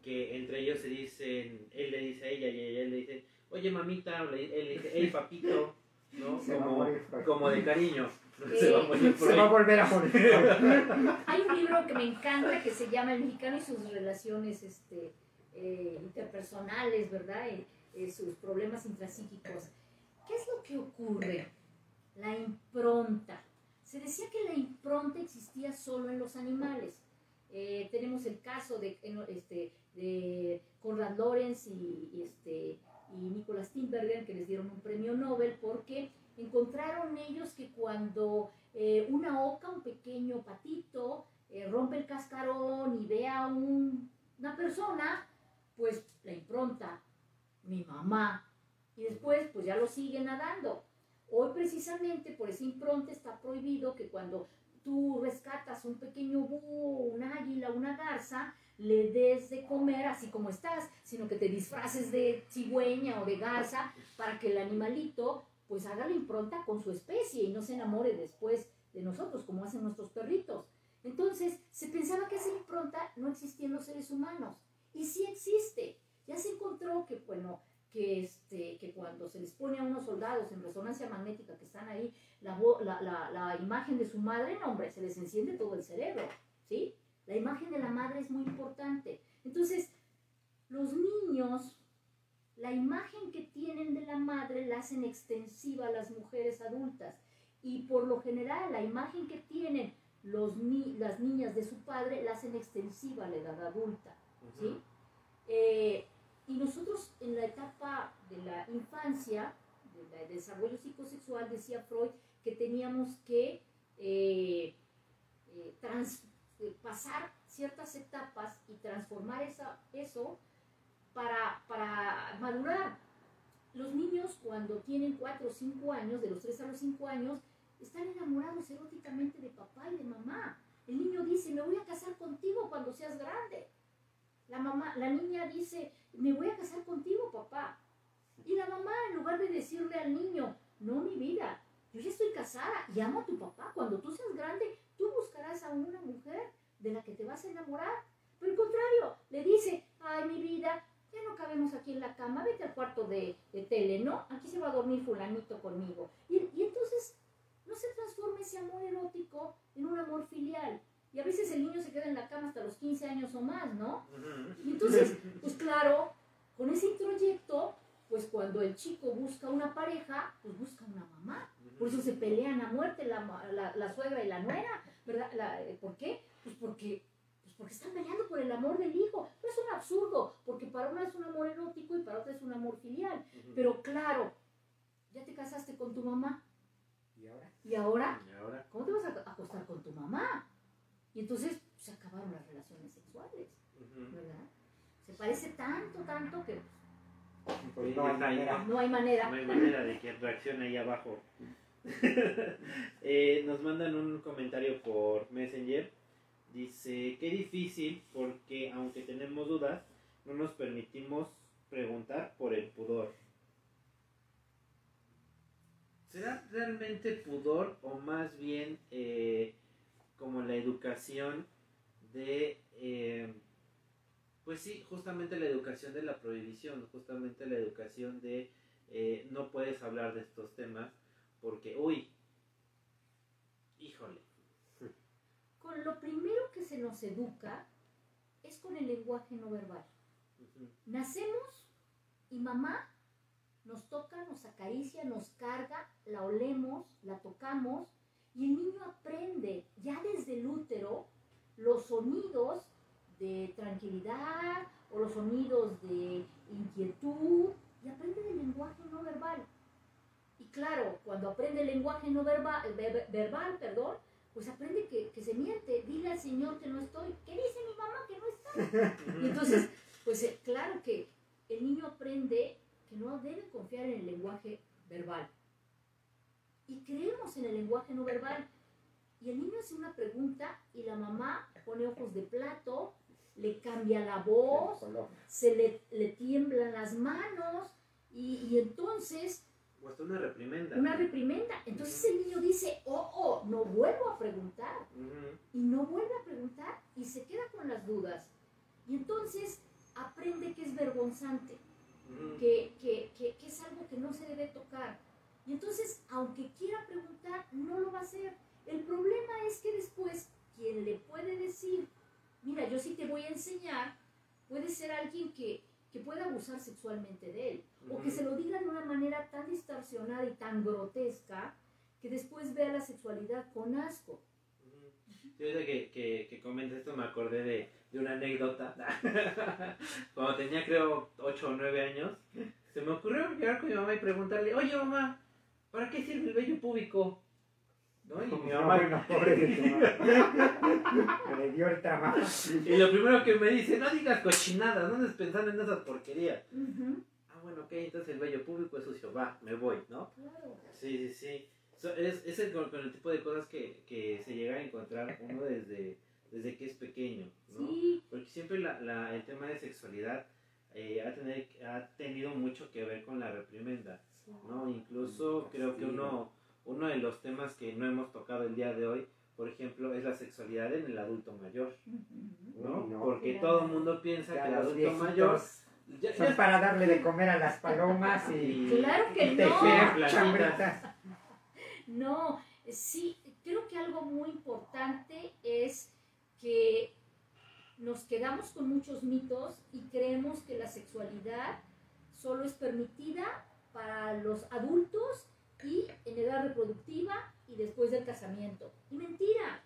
que entre ellos se dicen, él le dice a ella y ella le dice, oye mamita, o le- él le dice, hey papito, ¿no? Como, como de cariño. Eh, Se va a morir por Se va a volver a morir. Hay un libro que me encanta que se llama El mexicano y sus relaciones este, eh, interpersonales, ¿verdad? Eh, eh, sus problemas intrapsíquicos. ¿Qué es lo que ocurre? La impronta. Se decía que la impronta existía solo en los animales. Eh, tenemos el caso de, este, de Conrad Lorenz y, y este, y Nicolas Timbergen, que les dieron un premio Nobel porque encontraron ellos que cuando eh, una oca, un pequeño patito, eh, rompe el cascarón y ve a un- una persona, pues la impronta, mi mamá, y después pues ya lo sigue nadando. Hoy precisamente por esa impronta está prohibido que cuando tú rescatas un pequeño búho, un águila, una garza, le des de comer así como estás, sino que te disfraces de cigüeña o de garza para que el animalito pues haga la impronta con su especie y no se enamore después de nosotros como hacen nuestros perritos. Entonces se pensaba que esa impronta no existía en los seres humanos y sí existe. Ya se encontró que bueno que, este, que cuando se les pone a unos soldados en resonancia magnética que están ahí, la, vo- la, la, la imagen de su madre, no hombre, se les enciende todo el cerebro, ¿sí? La imagen de la madre es muy importante. Entonces, los niños, la imagen que tienen de la madre la hacen extensiva a las mujeres adultas. Y por lo general, la imagen que tienen los ni- las niñas de su padre la hacen extensiva a la edad adulta. ¿sí? Eh, y nosotros en la etapa de la infancia, del desarrollo psicosexual, decía Freud, que teníamos que eh, eh, eh, pasar ciertas etapas y transformar esa, eso para, para madurar. Los niños cuando tienen 4 o 5 años, de los 3 a los 5 años, están enamorados eróticamente de papá y de mamá. El niño dice, me voy a casar contigo cuando seas grande. La, mamá, la niña dice, me voy a casar contigo, papá. Y la mamá, en lugar de decirle al niño, no, mi vida, yo ya estoy casada y amo a tu papá. Cuando tú seas grande, tú buscarás a una mujer de la que te vas a enamorar. Por el contrario, le dice, ay, mi vida, ya no cabemos aquí en la cama, vete al cuarto de, de tele, ¿no? Aquí se va a dormir fulanito conmigo. Y, y entonces no se transforma ese amor erótico en un amor filial. Y a veces el niño se queda en la cama hasta los 15 años o más, ¿no? Y entonces, pues claro, con ese introyecto, pues cuando el chico busca una pareja, pues busca una mamá. Por eso se pelean a muerte la, la, la suegra y la nuera, ¿verdad? La- eh, ¿Por qué? Pues porque, pues porque están peleando por el amor del hijo. Pero es un absurdo, porque para una es un amor erótico y para otra es un amor filial. Pero claro, ya te casaste con tu mamá ¿Y ahora? y ahora, Y ahora, ¿cómo te vas a acostar con tu mamá? Y entonces se acabaron las relaciones sexuales. ¿verdad? Se parece tanto, tanto que Pues no hay manera. no hay manera. No hay manera de que reaccione ahí abajo. Eh, nos mandan un comentario por Messenger. Dice, qué difícil porque aunque tenemos dudas, no nos permitimos preguntar por el pudor. ¿Será realmente pudor o más bien eh, como la educación de, eh, pues sí, justamente la educación de la prohibición, justamente la educación de eh, no puedes hablar de estos temas porque, uy, híjole. Con lo primero que se nos educa es con el lenguaje no verbal. Nacemos y mamá nos toca, nos acaricia, nos carga, la olemos, la tocamos y el niño aprende ya desde el útero los sonidos de tranquilidad o los sonidos de inquietud y aprende el lenguaje no verbal. Y claro, cuando aprende el lenguaje no verbal, verbal perdón, pues aprende que, que, se miente. Dile al Señor que no estoy. ¿Qué dice mi mamá que no está? Y entonces, pues eh, claro que el niño aprende que no debe confiar en el lenguaje verbal. Y creemos en el lenguaje no verbal. Y el niño hace una pregunta y la mamá pone ojos de plato, le cambia la voz, se le, le tiemblan las manos y, entonces... O hasta una reprimenda. Una reprimenda. Entonces el niño dice, oh, oh, no vuelvo a preguntar. Y no vuelve a preguntar y se queda con las dudas. Y entonces aprende que es vergonzante, que, es algo que no se debe tocar. Y entonces, aunque quiera preguntar, no lo va a hacer. El problema es que después, quien le puede decir, mira, yo sí te voy a enseñar, puede ser alguien que, pueda abusar sexualmente de él, o que se lo diga de una manera tan distorsionada y tan grotesca, que después vea la sexualidad con asco. Yo desde que, que, que comentas esto me acordé de, de una anécdota. Cuando tenía creo 8 o 9 años, se me ocurrió llegar con mi mamá y preguntarle, oye mamá, ¿para qué sirve el vello púbico? ¿No? Y mi mamá... No, pobre de tu mamá. le dio el trabajo. Y lo primero que me dice, no digas cochinadas, no andes pensando en esas porquerías. Ah, bueno, ok, entonces el vello público es sucio, va, me voy, ¿no? Claro. Sí, sí, sí. es, es el, con, el tipo de cosas que, que se llega a encontrar uno desde desde que es pequeño, ¿no? Porque siempre la, la, el tema de sexualidad eh, ha, tener, ha tenido mucho que ver con la reprimenda, ¿no? Incluso creo que uno, uno de los temas que no hemos tocado el día de hoy, por ejemplo, es la sexualidad en el adulto mayor, ¿no? Porque todo el mundo piensa que el adulto mayor... son para darle de comer a las palomas y... Claro que no. No, sí, creo que algo muy importante es que nos quedamos con muchos mitos y creemos que la sexualidad solo es permitida para los adultos y en edad reproductiva y después del casamiento. Y mentira,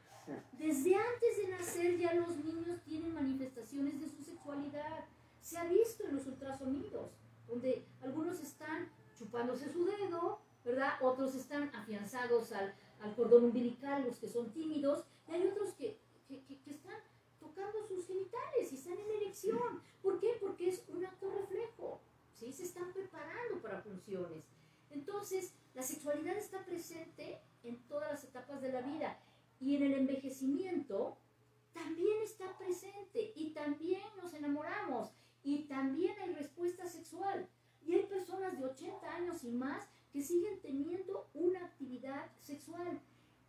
desde antes de nacer ya los niños tienen manifestaciones de su sexualidad. Se ha visto en los ultrasonidos, donde algunos están chupándose su dedo, ¿verdad? Otros están afianzados al, al cordón umbilical, los que son tímidos, y hay otros que que, están tocando sus genitales y están en erección. ¿Por qué? Porque es un acto reflejo. ¿Sí? Se están preparando para funciones. Entonces, la sexualidad está presente en todas las etapas de la vida y en el envejecimiento también está presente y también nos enamoramos y también hay respuesta sexual. Y hay personas de 80 años y más que siguen teniendo una actividad sexual.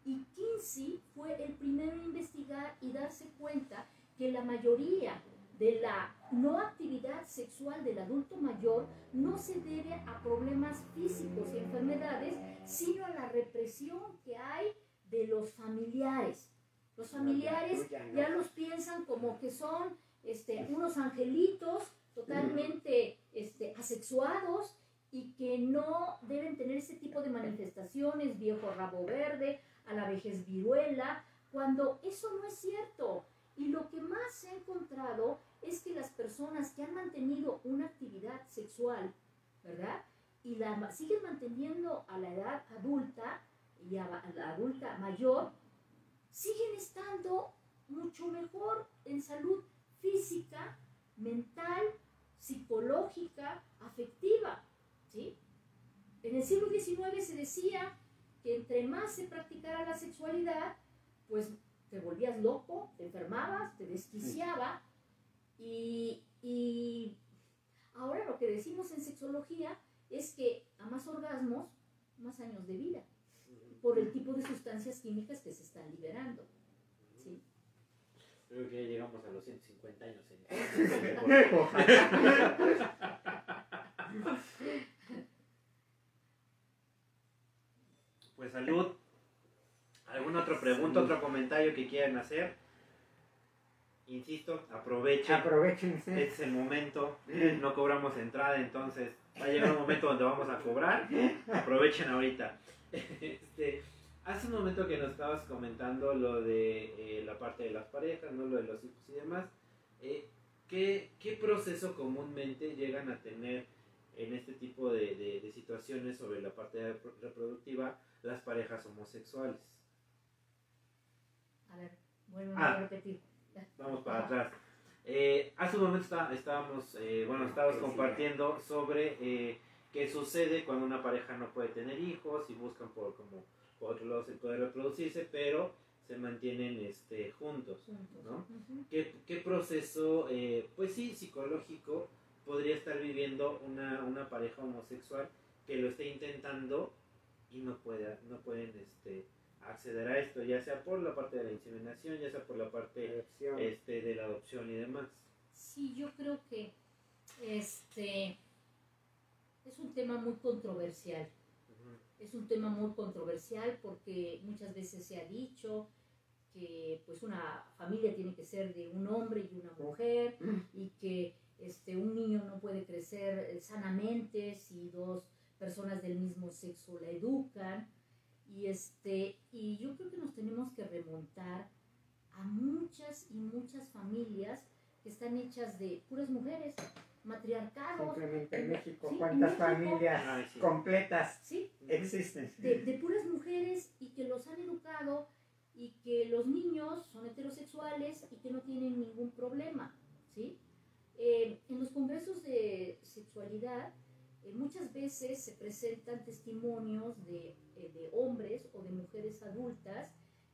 Y Kinsey fue el primero en investigar y darse cuenta que la mayoría de la no actividad sexual del adulto mayor no se debe a problemas físicos y enfermedades, sino a la represión que hay de los familiares. Los familiares ya los piensan como que son este, unos angelitos totalmente este, asexuados y que no deben tener ese tipo de manifestaciones, viejo rabo verde, a la vejez viruela, cuando eso no es cierto. Y lo que más ha encontrado es que las personas que han mantenido una actividad sexual, ¿verdad? Y la siguen manteniendo a la edad adulta y a la adulta mayor, siguen estando mucho mejor en salud física, mental, psicológica, afectiva, ¿sí? En el siglo XIX se decía que entre más se practicara la sexualidad, pues te volvías loco, te enfermabas, te desquiciaba. Y, y ahora lo que decimos en sexología es que a más orgasmos, más años de vida, por el tipo de sustancias químicas que se están liberando. Creo que ya llegamos a los 150 años. En... pues salud. ¿Alguna otra pregunta, otro comentario que quieran hacer? Insisto, aprovechen. Aprovechense. Este es el momento. No cobramos entrada, entonces va a llegar un momento donde vamos a cobrar. Aprovechen ahorita. Este, hace un momento que nos estabas comentando lo de eh, la parte de las parejas, ¿no? lo de los hijos y demás. Eh, ¿qué, qué proceso comúnmente llegan a tener en este tipo de, de- de situaciones sobre la parte reproductiva las parejas homosexuales? A ver, vuelvo Ah. a repetir. Vamos para atrás. Eh, hace un momento está- estábamos, eh, bueno, estábamos Sí, sí. compartiendo sobre eh, qué sucede cuando una pareja no puede tener hijos y buscan por como por otro lado se puede reproducirse, pero se mantienen este, juntos. ¿Qué, qué proceso, eh, pues sí, psicológico podría estar viviendo una, una pareja homosexual que lo esté intentando y no pueda, no pueden este, acceder a esto, ya sea por la parte de la inseminación, ya sea por la parte este, de la adopción y demás. Sí, yo creo que este es un tema muy controversial. Es un tema muy controversial porque muchas veces se ha dicho que pues una familia tiene que ser de un hombre y una mujer y que este un niño no puede crecer eh, sanamente si dos personas del mismo sexo la educan y este y yo creo que nos tenemos que remontar a muchas y muchas familias que están hechas de puras mujeres matriarcados Simplemente en México, Sí, ¿cuántas en México. familias Ay, sí. completas sí existen? de, de puras mujeres y que los han educado y que los niños son heterosexuales y que no tienen ningún problema, ¿sí? Eh, en los congresos de sexualidad eh, muchas veces se presentan testimonios de, eh, de hombres o de mujeres adultas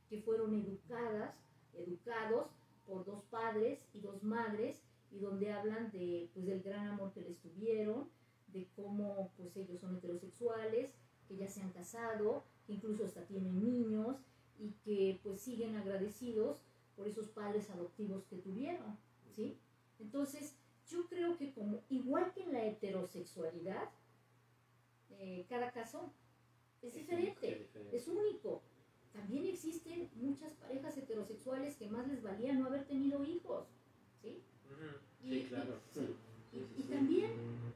que fueron educadas, educados por dos padres y dos madres y donde hablan de, pues, del gran amor que les tuvieron, de cómo pues, ellos son heterosexuales, que ya se han casado, que incluso hasta tienen niños y que pues siguen agradecidos por esos padres adoptivos que tuvieron, ¿sí? Entonces, yo creo que como igual que en la heterosexualidad, eh, cada caso es diferente, es único. También existen muchas parejas heterosexuales que más les valía no haber tenido hijos, ¿sí? Y- Sí, y- claro. Sí. Sí, Y, también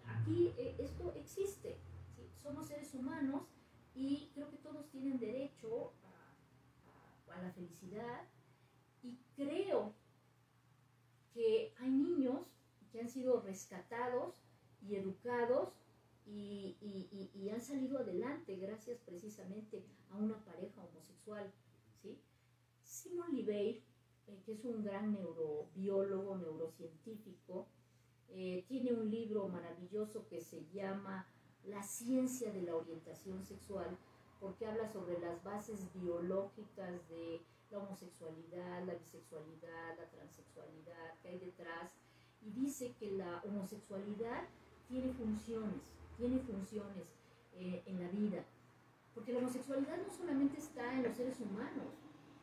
aquí eh, esto existe. ¿sí? Somos seres humanos y creo que todos tienen derecho a, a- a la felicidad. Y creo que hay niños han sido rescatados y educados y, han salido adelante gracias precisamente a una pareja homosexual. ¿sí? Simon Libey, eh, que es un gran neurobiólogo, neurocientífico, eh, tiene un libro maravilloso que se llama La ciencia de la orientación sexual, porque habla sobre las bases biológicas de la homosexualidad, la bisexualidad, la transexualidad, que hay detrás, y dice que la homosexualidad tiene funciones, tiene funciones eh, en la vida, porque la homosexualidad no solamente está en los seres humanos,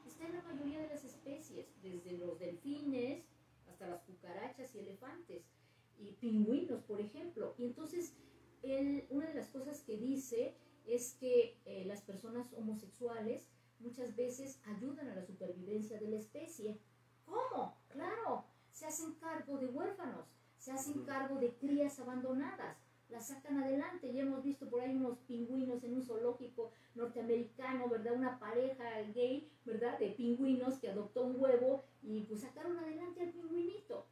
está en la mayoría de las especies, desde los delfines hasta las cucarachas y elefantes y pingüinos, por ejemplo. Y entonces, él, una de las cosas que dice es que eh, las personas homosexuales muchas veces ayudan a la supervivencia de la especie. ¿Cómo? Claro, se hacen cargo de huérfanos, se hacen cargo de crías abandonadas, las sacan adelante. Ya hemos visto por ahí unos pingüinos en un zoológico norteamericano, ¿verdad? Una pareja gay, ¿verdad? De pingüinos que adoptó un huevo y pues sacaron adelante al pingüinito.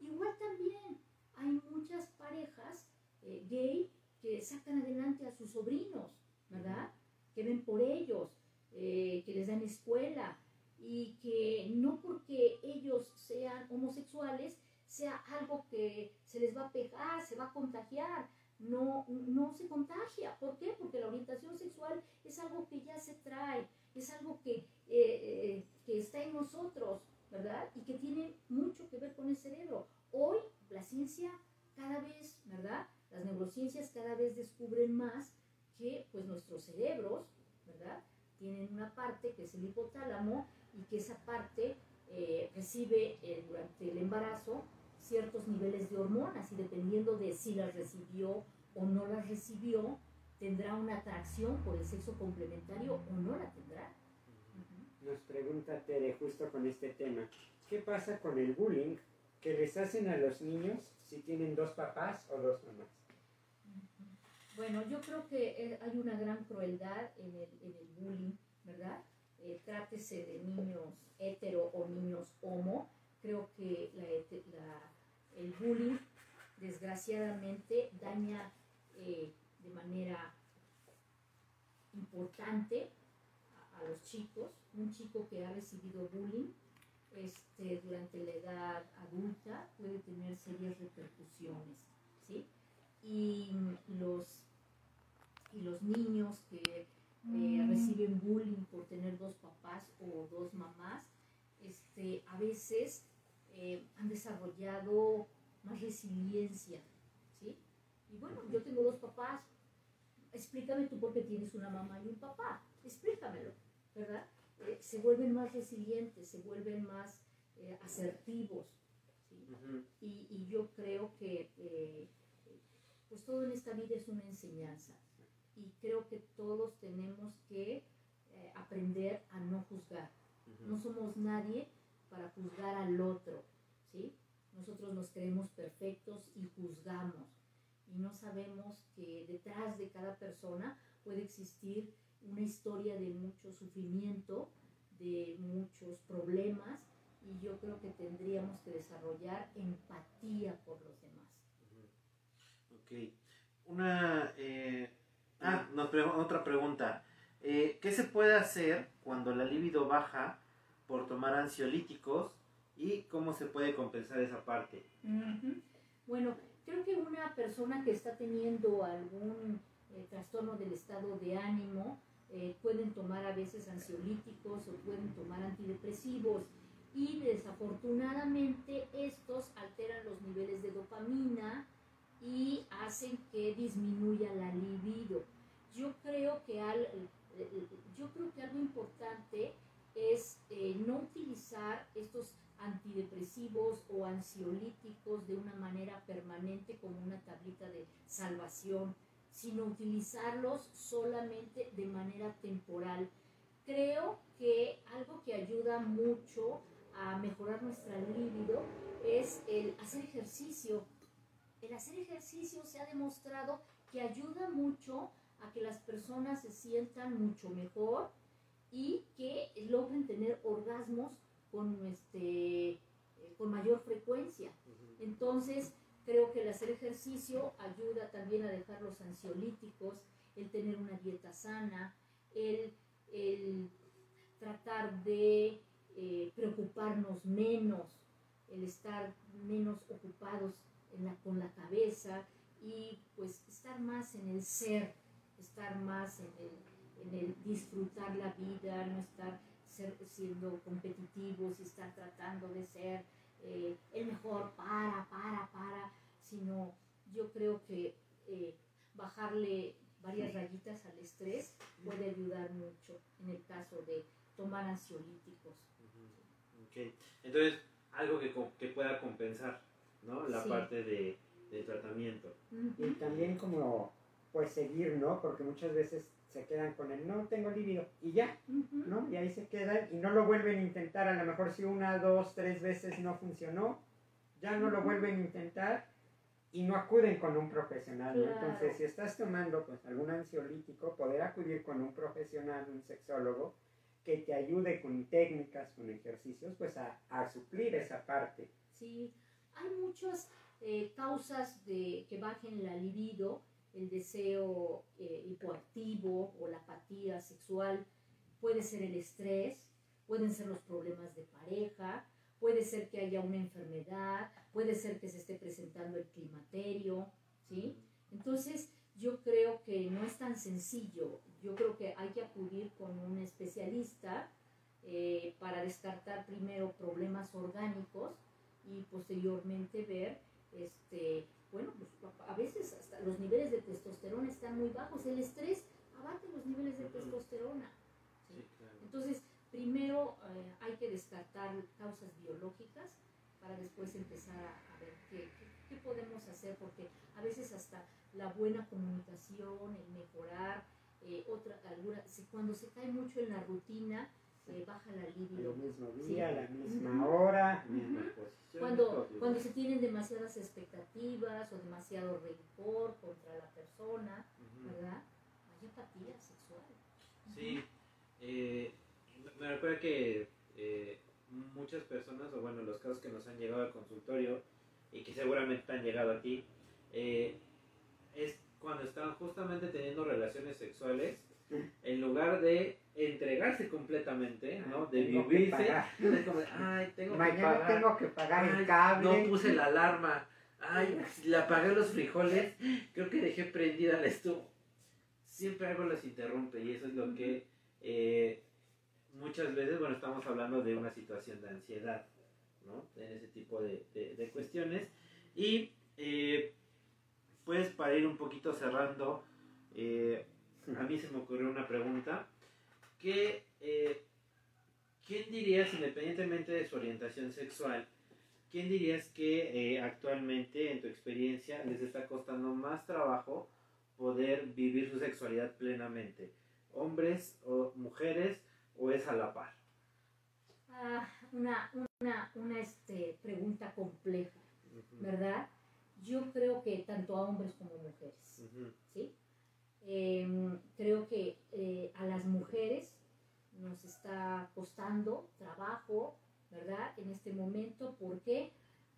Igual también hay muchas parejas eh, gay que sacan adelante a sus sobrinos, ¿verdad? Que ven por ellos, eh, que les dan escuela y que no porque ellos sean homosexuales sea algo que se les va a pegar, se va a contagiar. No, no se contagia. ¿Por qué? Porque la orientación sexual es algo que ya se trae, es algo que, eh, eh, que está en nosotros, ¿verdad? Y que tiene mucho que ver con el cerebro. Hoy la ciencia cada vez, ¿verdad? Las neurociencias cada vez descubren más que pues nuestros cerebros, ¿verdad? Tienen una parte que es el hipotálamo y que esa parte eh, recibe eh, durante el embarazo ciertos niveles de hormonas y dependiendo de si las recibió o no las recibió, tendrá una atracción por el sexo complementario o no la tendrá. Nos pregunta Tere justo con este tema, ¿qué pasa con el bullying que les hacen a los niños si tienen dos papás o dos mamás? Bueno, yo creo que eh, hay una gran crueldad en el, en el bullying, ¿verdad? Eh, trátese de niños hetero o niños homo. Creo que el bullying desgraciadamente daña eh, de manera importante a, a, los chicos. Un chico que ha recibido bullying este, durante la edad adulta puede tener serias repercusiones, ¿sí? Y los, y los niños que eh, mm. reciben bullying por tener dos papás o dos mamás, este, a veces eh, han desarrollado más resiliencia, ¿sí? Y bueno, yo tengo dos papás, explícame tú por qué tienes una mamá y un papá, explícamelo, ¿verdad? Eh, se vuelven más resilientes, se vuelven más asertivos. y, y, yo creo que pues todo en esta vida es una enseñanza y creo que todos tenemos que aprender a no juzgar. No somos nadie para juzgar al otro, ¿sí? Nosotros nos creemos perfectos y juzgamos y no sabemos que detrás de cada persona puede existir una historia de mucho sufrimiento, de muchos problemas y yo creo que tendríamos que desarrollar empatía por los demás. Ok. Una... Eh, ah, otra pregunta. Eh, ¿Qué se puede hacer cuando la libido baja por tomar ansiolíticos y cómo se puede compensar esa parte? Bueno, creo que una persona que está teniendo algún eh, trastorno del estado de ánimo, eh, pueden tomar a veces ansiolíticos o pueden tomar antidepresivos y desafortunadamente estos alteran los niveles de dopamina y hacen que disminuya la libido. Yo creo que, al, yo creo que algo importante es eh, no utilizar estos antidepresivos o ansiolíticos de una manera permanente como una tablita de salvación sino utilizarlos solamente de manera temporal. Creo que algo que ayuda mucho a mejorar nuestra libido es el hacer ejercicio. El hacer ejercicio se ha demostrado que ayuda mucho a que las personas se sientan mucho mejor y que logren tener orgasmos con, este, eh, con mayor frecuencia. Entonces, Creo que el hacer ejercicio ayuda también a dejar los ansiolíticos, el tener una dieta sana, el, tratar de eh, preocuparnos menos, el estar menos ocupados con la cabeza y pues estar más en el ser, estar más en el, en el disfrutar la vida, no estar siendo competitivos y estar tratando de ser eh, el mejor para, para, para, sino yo creo que eh, bajarle varias rayitas al estrés puede ayudar mucho en el caso de tomar ansiolíticos. Okay. Entonces, algo que, que, pueda compensar, ¿no? La parte de, del tratamiento. Y también como, pues seguir, ¿no? Porque muchas veces se quedan con el no tengo líbido y ya, ¿no? Y ahí se quedan y no lo vuelven a intentar. A lo mejor si una, dos, tres veces no funcionó, ya no lo vuelven a intentar y no acuden con un profesional. Entonces, si estás tomando pues algún ansiolítico, poder acudir con un profesional, un sexólogo, que te ayude con técnicas, con ejercicios, pues a, a suplir esa parte. Sí, hay muchas eh, causas de que bajen la libido el deseo eh, hipoactivo o la apatía sexual, puede ser el estrés, pueden ser los problemas de pareja, puede ser que haya una enfermedad, puede ser que se esté presentando el climaterio, ¿sí? Entonces, yo creo que no es tan sencillo. Yo creo que hay que acudir con un especialista eh, para descartar primero problemas orgánicos y posteriormente ver este, bueno, pues a veces hasta los niveles de testosterona están muy bajos. El estrés abate los niveles de testosterona. Entonces, primero eh, hay que descartar causas biológicas para después empezar a, a ver qué, qué- qué podemos hacer, porque a veces hasta la buena comunicación, el mejorar, eh, otra, alguna, si cuando se cae mucho en la rutina, baja la libido. El mismo Sí. día, la misma hora. Misma Ujú. posición, Cuando, cuando se tienen demasiadas expectativas o demasiado rencor contra la persona. ¿verdad? Hay apatía sexual. Sí, eh, me- recuerda que eh, muchas personas, o bueno, los casos que nos han llegado al consultorio y que seguramente te han llegado a ti, eh, es cuando están justamente teniendo relaciones sexuales, en lugar de entregarse completamente, ¿no? De que vivirse, es como ay, tengo que Mañana pagar. tengo que pagar Ay, el cable. No puse la alarma. Ay, le apagué los frijoles. Creo que dejé prendida la estufa. Siempre algo los interrumpe y eso es lo que eh, muchas veces, bueno, estamos hablando de una situación de ansiedad, ¿no? En ese tipo de, de- de cuestiones. Y eh, pues para ir un poquito cerrando, eh, a mí se me ocurrió una pregunta que... eh, ¿Quién dirías, independientemente de su orientación sexual, quién dirías que eh, actualmente, en tu experiencia, les está costando más trabajo poder vivir su sexualidad plenamente? ¿Hombres o mujeres o es a la par? Ah, una una, una este, pregunta compleja, ¿verdad? Yo creo que tanto a hombres como mujeres, ujú, ¿sí? Em, creo que eh, a las mujeres nos está costando trabajo, ¿verdad? En este momento, ¿por qué?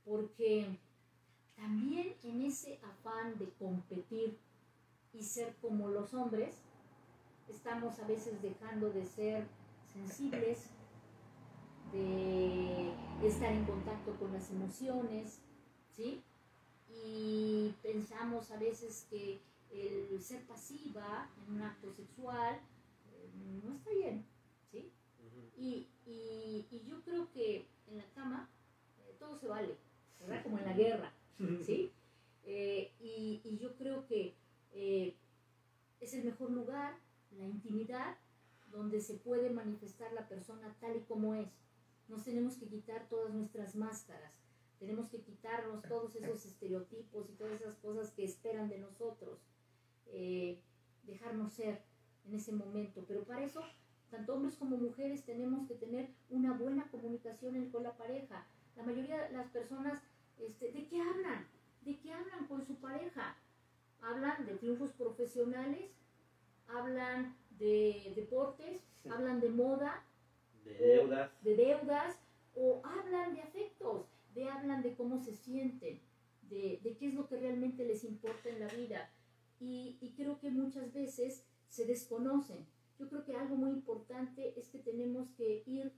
Porque también en ese afán de competir y ser como los hombres, estamos a veces dejando de ser sensibles, de estar en contacto con las emociones, ¿sí? Y pensamos a veces que el ser pasiva en un acto sexual eh, no está bien, ¿sí? Y, y- y yo creo que en la cama eh, todo se vale, ¿verdad? Como en la guerra, ¿sí? Eh, y, y yo creo que es el mejor lugar, la intimidad, donde se puede manifestar la persona tal y como es. Nos tenemos que quitar todas nuestras máscaras, tenemos que quitarnos todos esos estereotipos y todas esas cosas que esperan de nosotros, eh, dejarnos ser en ese momento. Pero para eso, tanto hombres como mujeres tenemos que tener una buena comunicación con la pareja. La mayoría de las personas, este, ¿de qué hablan? ¿De qué hablan con su pareja? Hablan de triunfos profesionales, hablan de deportes, Sí. hablan de moda, De deudas. de deudas o hablan de afectos, de hablan de cómo se sienten, de, de qué es lo que realmente les importa en la vida. Y, y creo que muchas veces se desconocen. Yo creo que algo muy importante es que tenemos que ir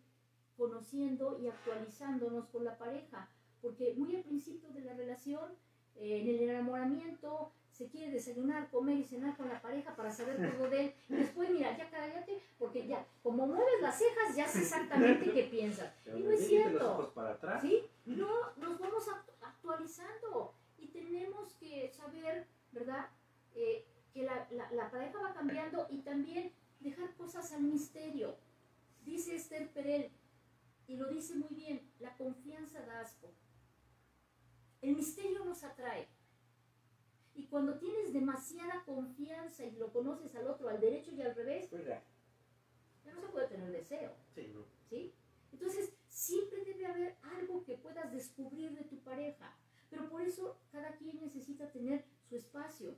conociendo y actualizándonos con la pareja, porque muy al principio de la relación, eh, en el enamoramiento, se quiere desayunar, comer y cenar con la pareja para saber todo de él. Y después, mira, ya cállate, porque ya, como mueves las cejas, ya sé exactamente qué piensas. Y no es cierto. ¿Sí? No, nos vamos act- actualizando y tenemos que saber, ¿verdad? Eh, que la, la- la pareja va cambiando y también dejar cosas al misterio. Dice Esther Perel, y lo dice muy bien, la confianza da asco. El misterio nos atrae. Y cuando tienes demasiada confianza y lo conoces al otro, al derecho y al revés, Pues ya. ya no se puede tener deseo. Sí, no. ¿sí? Entonces, siempre debe haber algo que puedas descubrir de tu pareja, pero por eso cada quien necesita tener su espacio.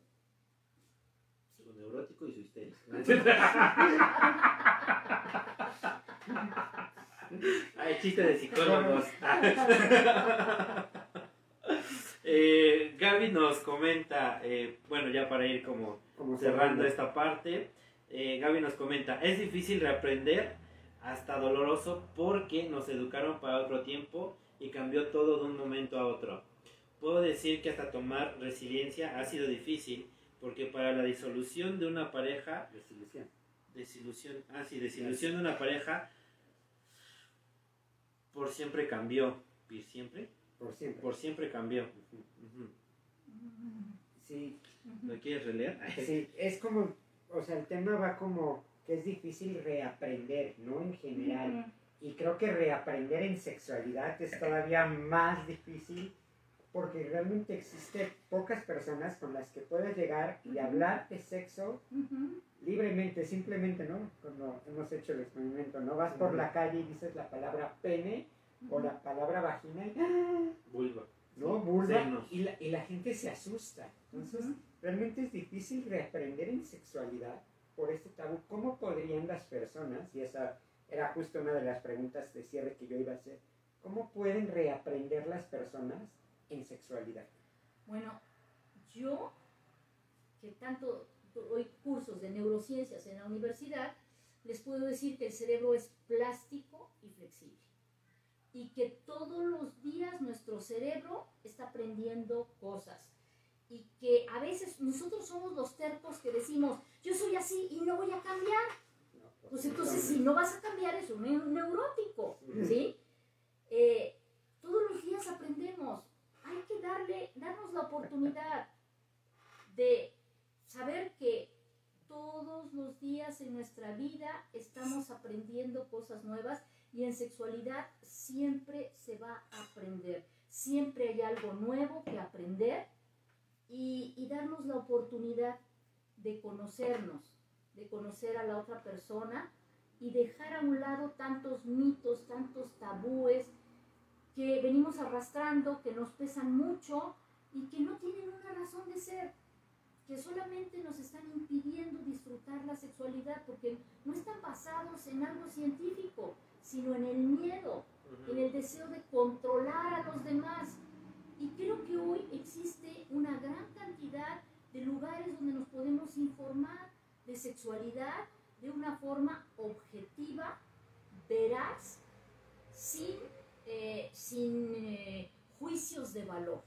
Su neurótico y su histérico. Ay, chiste de psicólogos. eh, Gaby nos comenta, eh, bueno, ya para ir como Como cerrando esta parte, eh, Gaby nos comenta, es difícil reaprender, hasta doloroso, porque nos educaron para otro tiempo y cambió todo de un momento a otro. Puedo decir que hasta tomar resiliencia ha sido difícil, porque para la disolución de una pareja, Desilusión. desilusión, ah sí, desilusión de una pareja, por siempre cambió, ¿por siempre? Por siempre. Por siempre cambió. Sí, ¿Lo quieres releer? sí, es como, o sea, el tema va como que es difícil reaprender, ¿no? En general. Y creo que reaprender en sexualidad es todavía más difícil porque realmente existen pocas personas con las que puedes llegar y hablar de sexo libremente, simplemente, ¿no? Cuando hemos hecho el experimento, ¿no? Vas por la calle y dices la palabra pene o la palabra vagina y ¡ah! Vulva. ¿no? Vulva y la, y la, gente se asusta. Entonces, realmente es difícil reaprender en sexualidad por este tabú. ¿Cómo podrían las personas, y esa era justo una de las preguntas de cierre que yo iba a hacer, cómo pueden reaprender las personas en sexualidad? Bueno, yo, que tanto doy cursos de neurociencias en la universidad, les puedo decir que el cerebro es plástico y flexible y que todos los días nuestro cerebro está aprendiendo cosas y que a veces nosotros somos los tercos que decimos, yo soy así y no voy a cambiar. Pues entonces si no vas a cambiar es un neurótico, ¿sí? Eh, todos los días aprendemos, hay que darle, darnos la oportunidad de saber que todos los días en nuestra vida estamos aprendiendo cosas nuevas y en sexualidad siempre se va a aprender, siempre hay algo nuevo que aprender y, y darnos la oportunidad de conocernos, de conocer a la otra persona y dejar a un lado tantos mitos, tantos tabúes que venimos arrastrando, que nos pesan mucho y que no tienen una razón de ser, que solamente nos están impidiendo disfrutar la sexualidad porque no están basados en algo científico, sino en el miedo, en el deseo de controlar a los demás. Y creo que hoy existe una gran cantidad de lugares donde nos podemos informar de sexualidad de una forma objetiva, veraz, sin, eh, sin eh, juicios de valor.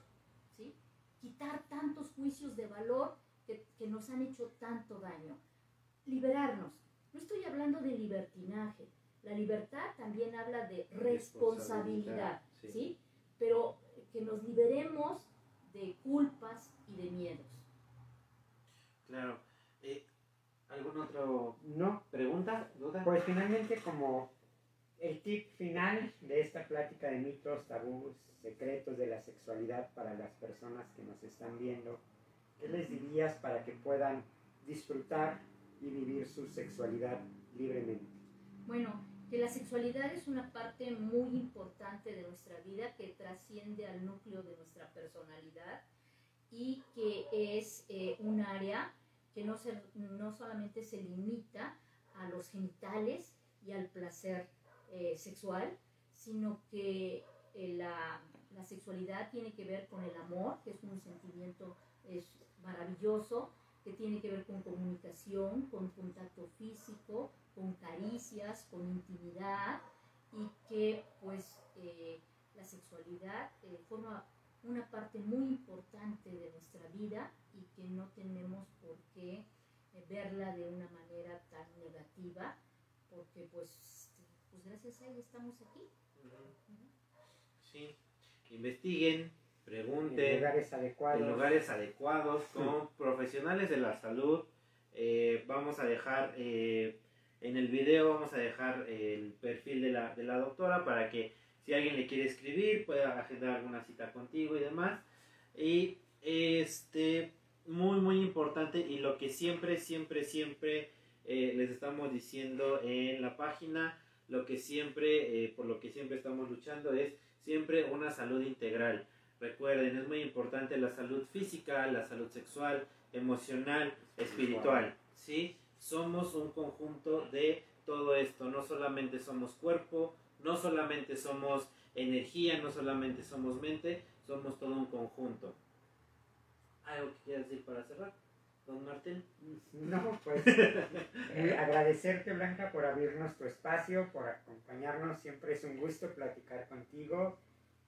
¿sí? Quitar tantos juicios de valor que, que nos han hecho tanto daño. Liberarnos. No estoy hablando de libertinaje, la libertad también habla de responsabilidad, sí. Pero que nos liberemos de culpas y de miedos. Claro. Eh, ¿Algún otro no pregunta, duda? Pues finalmente como el tip final de esta plática de mitos, tabús, secretos de la sexualidad para las personas que nos están viendo, ¿qué les dirías para que puedan disfrutar y vivir su sexualidad libremente? Bueno, que la sexualidad es una parte muy importante de nuestra vida que trasciende al núcleo de nuestra personalidad y que es eh, un área que no, se, no solamente se limita a los genitales y al placer eh, sexual, sino que eh, la, sexualidad tiene que ver con el amor, que es un sentimiento es maravilloso, que tiene que ver con comunicación, con contacto físico, con caricias, con intimidad y que pues eh, la sexualidad forma una parte muy importante de nuestra vida y que no tenemos por qué verla de una manera tan negativa porque pues, pues gracias a ella estamos aquí. Sí, investiguen, pregunten en lugares adecuados, en lugares adecuados con profesionales de la salud. vamos a dejar en el video vamos a dejar el perfil de la, de la doctora para que si alguien le quiere escribir pueda agendar alguna cita contigo y demás. Y este, muy, muy importante y lo que siempre, siempre, siempre eh, les estamos diciendo en la página, lo que siempre, eh, por lo que siempre estamos luchando es siempre una salud integral. Recuerden, es muy importante la salud física, la salud sexual, emocional, espiritual, ¿sí? somos un conjunto de todo esto, no solamente somos cuerpo, no solamente somos energía, no solamente somos mente, somos todo un conjunto. ¿Algo que quieras decir para cerrar, don Martín? No, pues eh, agradecerte Blanca por abrirnos tu espacio, por acompañarnos, siempre es un gusto platicar contigo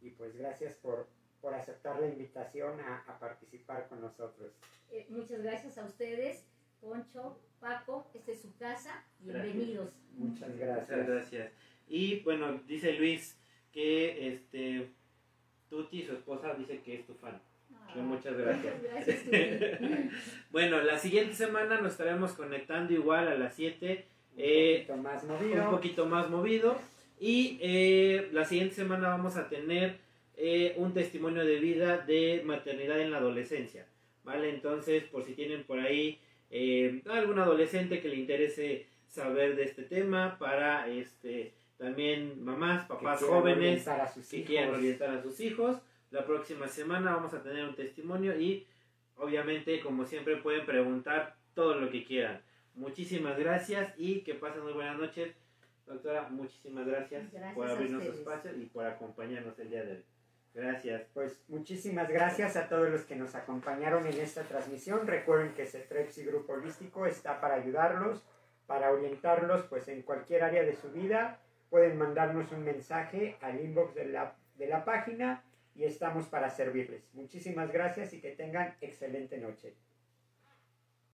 y pues gracias por, por aceptar la invitación a, participar con nosotros. Eh, muchas gracias a ustedes, Poncho, Paco, esta es su casa, bienvenidos. Muchas gracias. Muchas gracias. Y bueno, dice Luis que este Tuti, su esposa, dice que es tu fan. Muchas gracias. Bueno, la siguiente semana nos estaremos conectando igual a las 7 eh, poquito más movido. un poquito más movido. Y eh, la siguiente semana vamos a tener eh, un testimonio de vida de maternidad en la adolescencia. ¿Vale? Entonces, por si tienen por ahí eh, algún adolescente que le interese saber de este tema, para este también mamás, papás jóvenes orientar a sus que quieran orientar a sus hijos. La próxima semana vamos a tener un testimonio y obviamente, como siempre, pueden preguntar todo lo que quieran. Muchísimas gracias y que pasen muy buenas noches. Doctora, muchísimas gracias, Gracias por a abrirnos su espacio y por acompañarnos el día de hoy. Gracias. Pues muchísimas gracias a todos los que nos acompañaron en esta transmisión. Recuerden que Cetrepsi Grupo Holístico está para ayudarlos, para orientarlos pues en cualquier área de su vida. Pueden mandarnos un mensaje al inbox de la, de la página y estamos para servirles. Muchísimas gracias y que tengan excelente noche.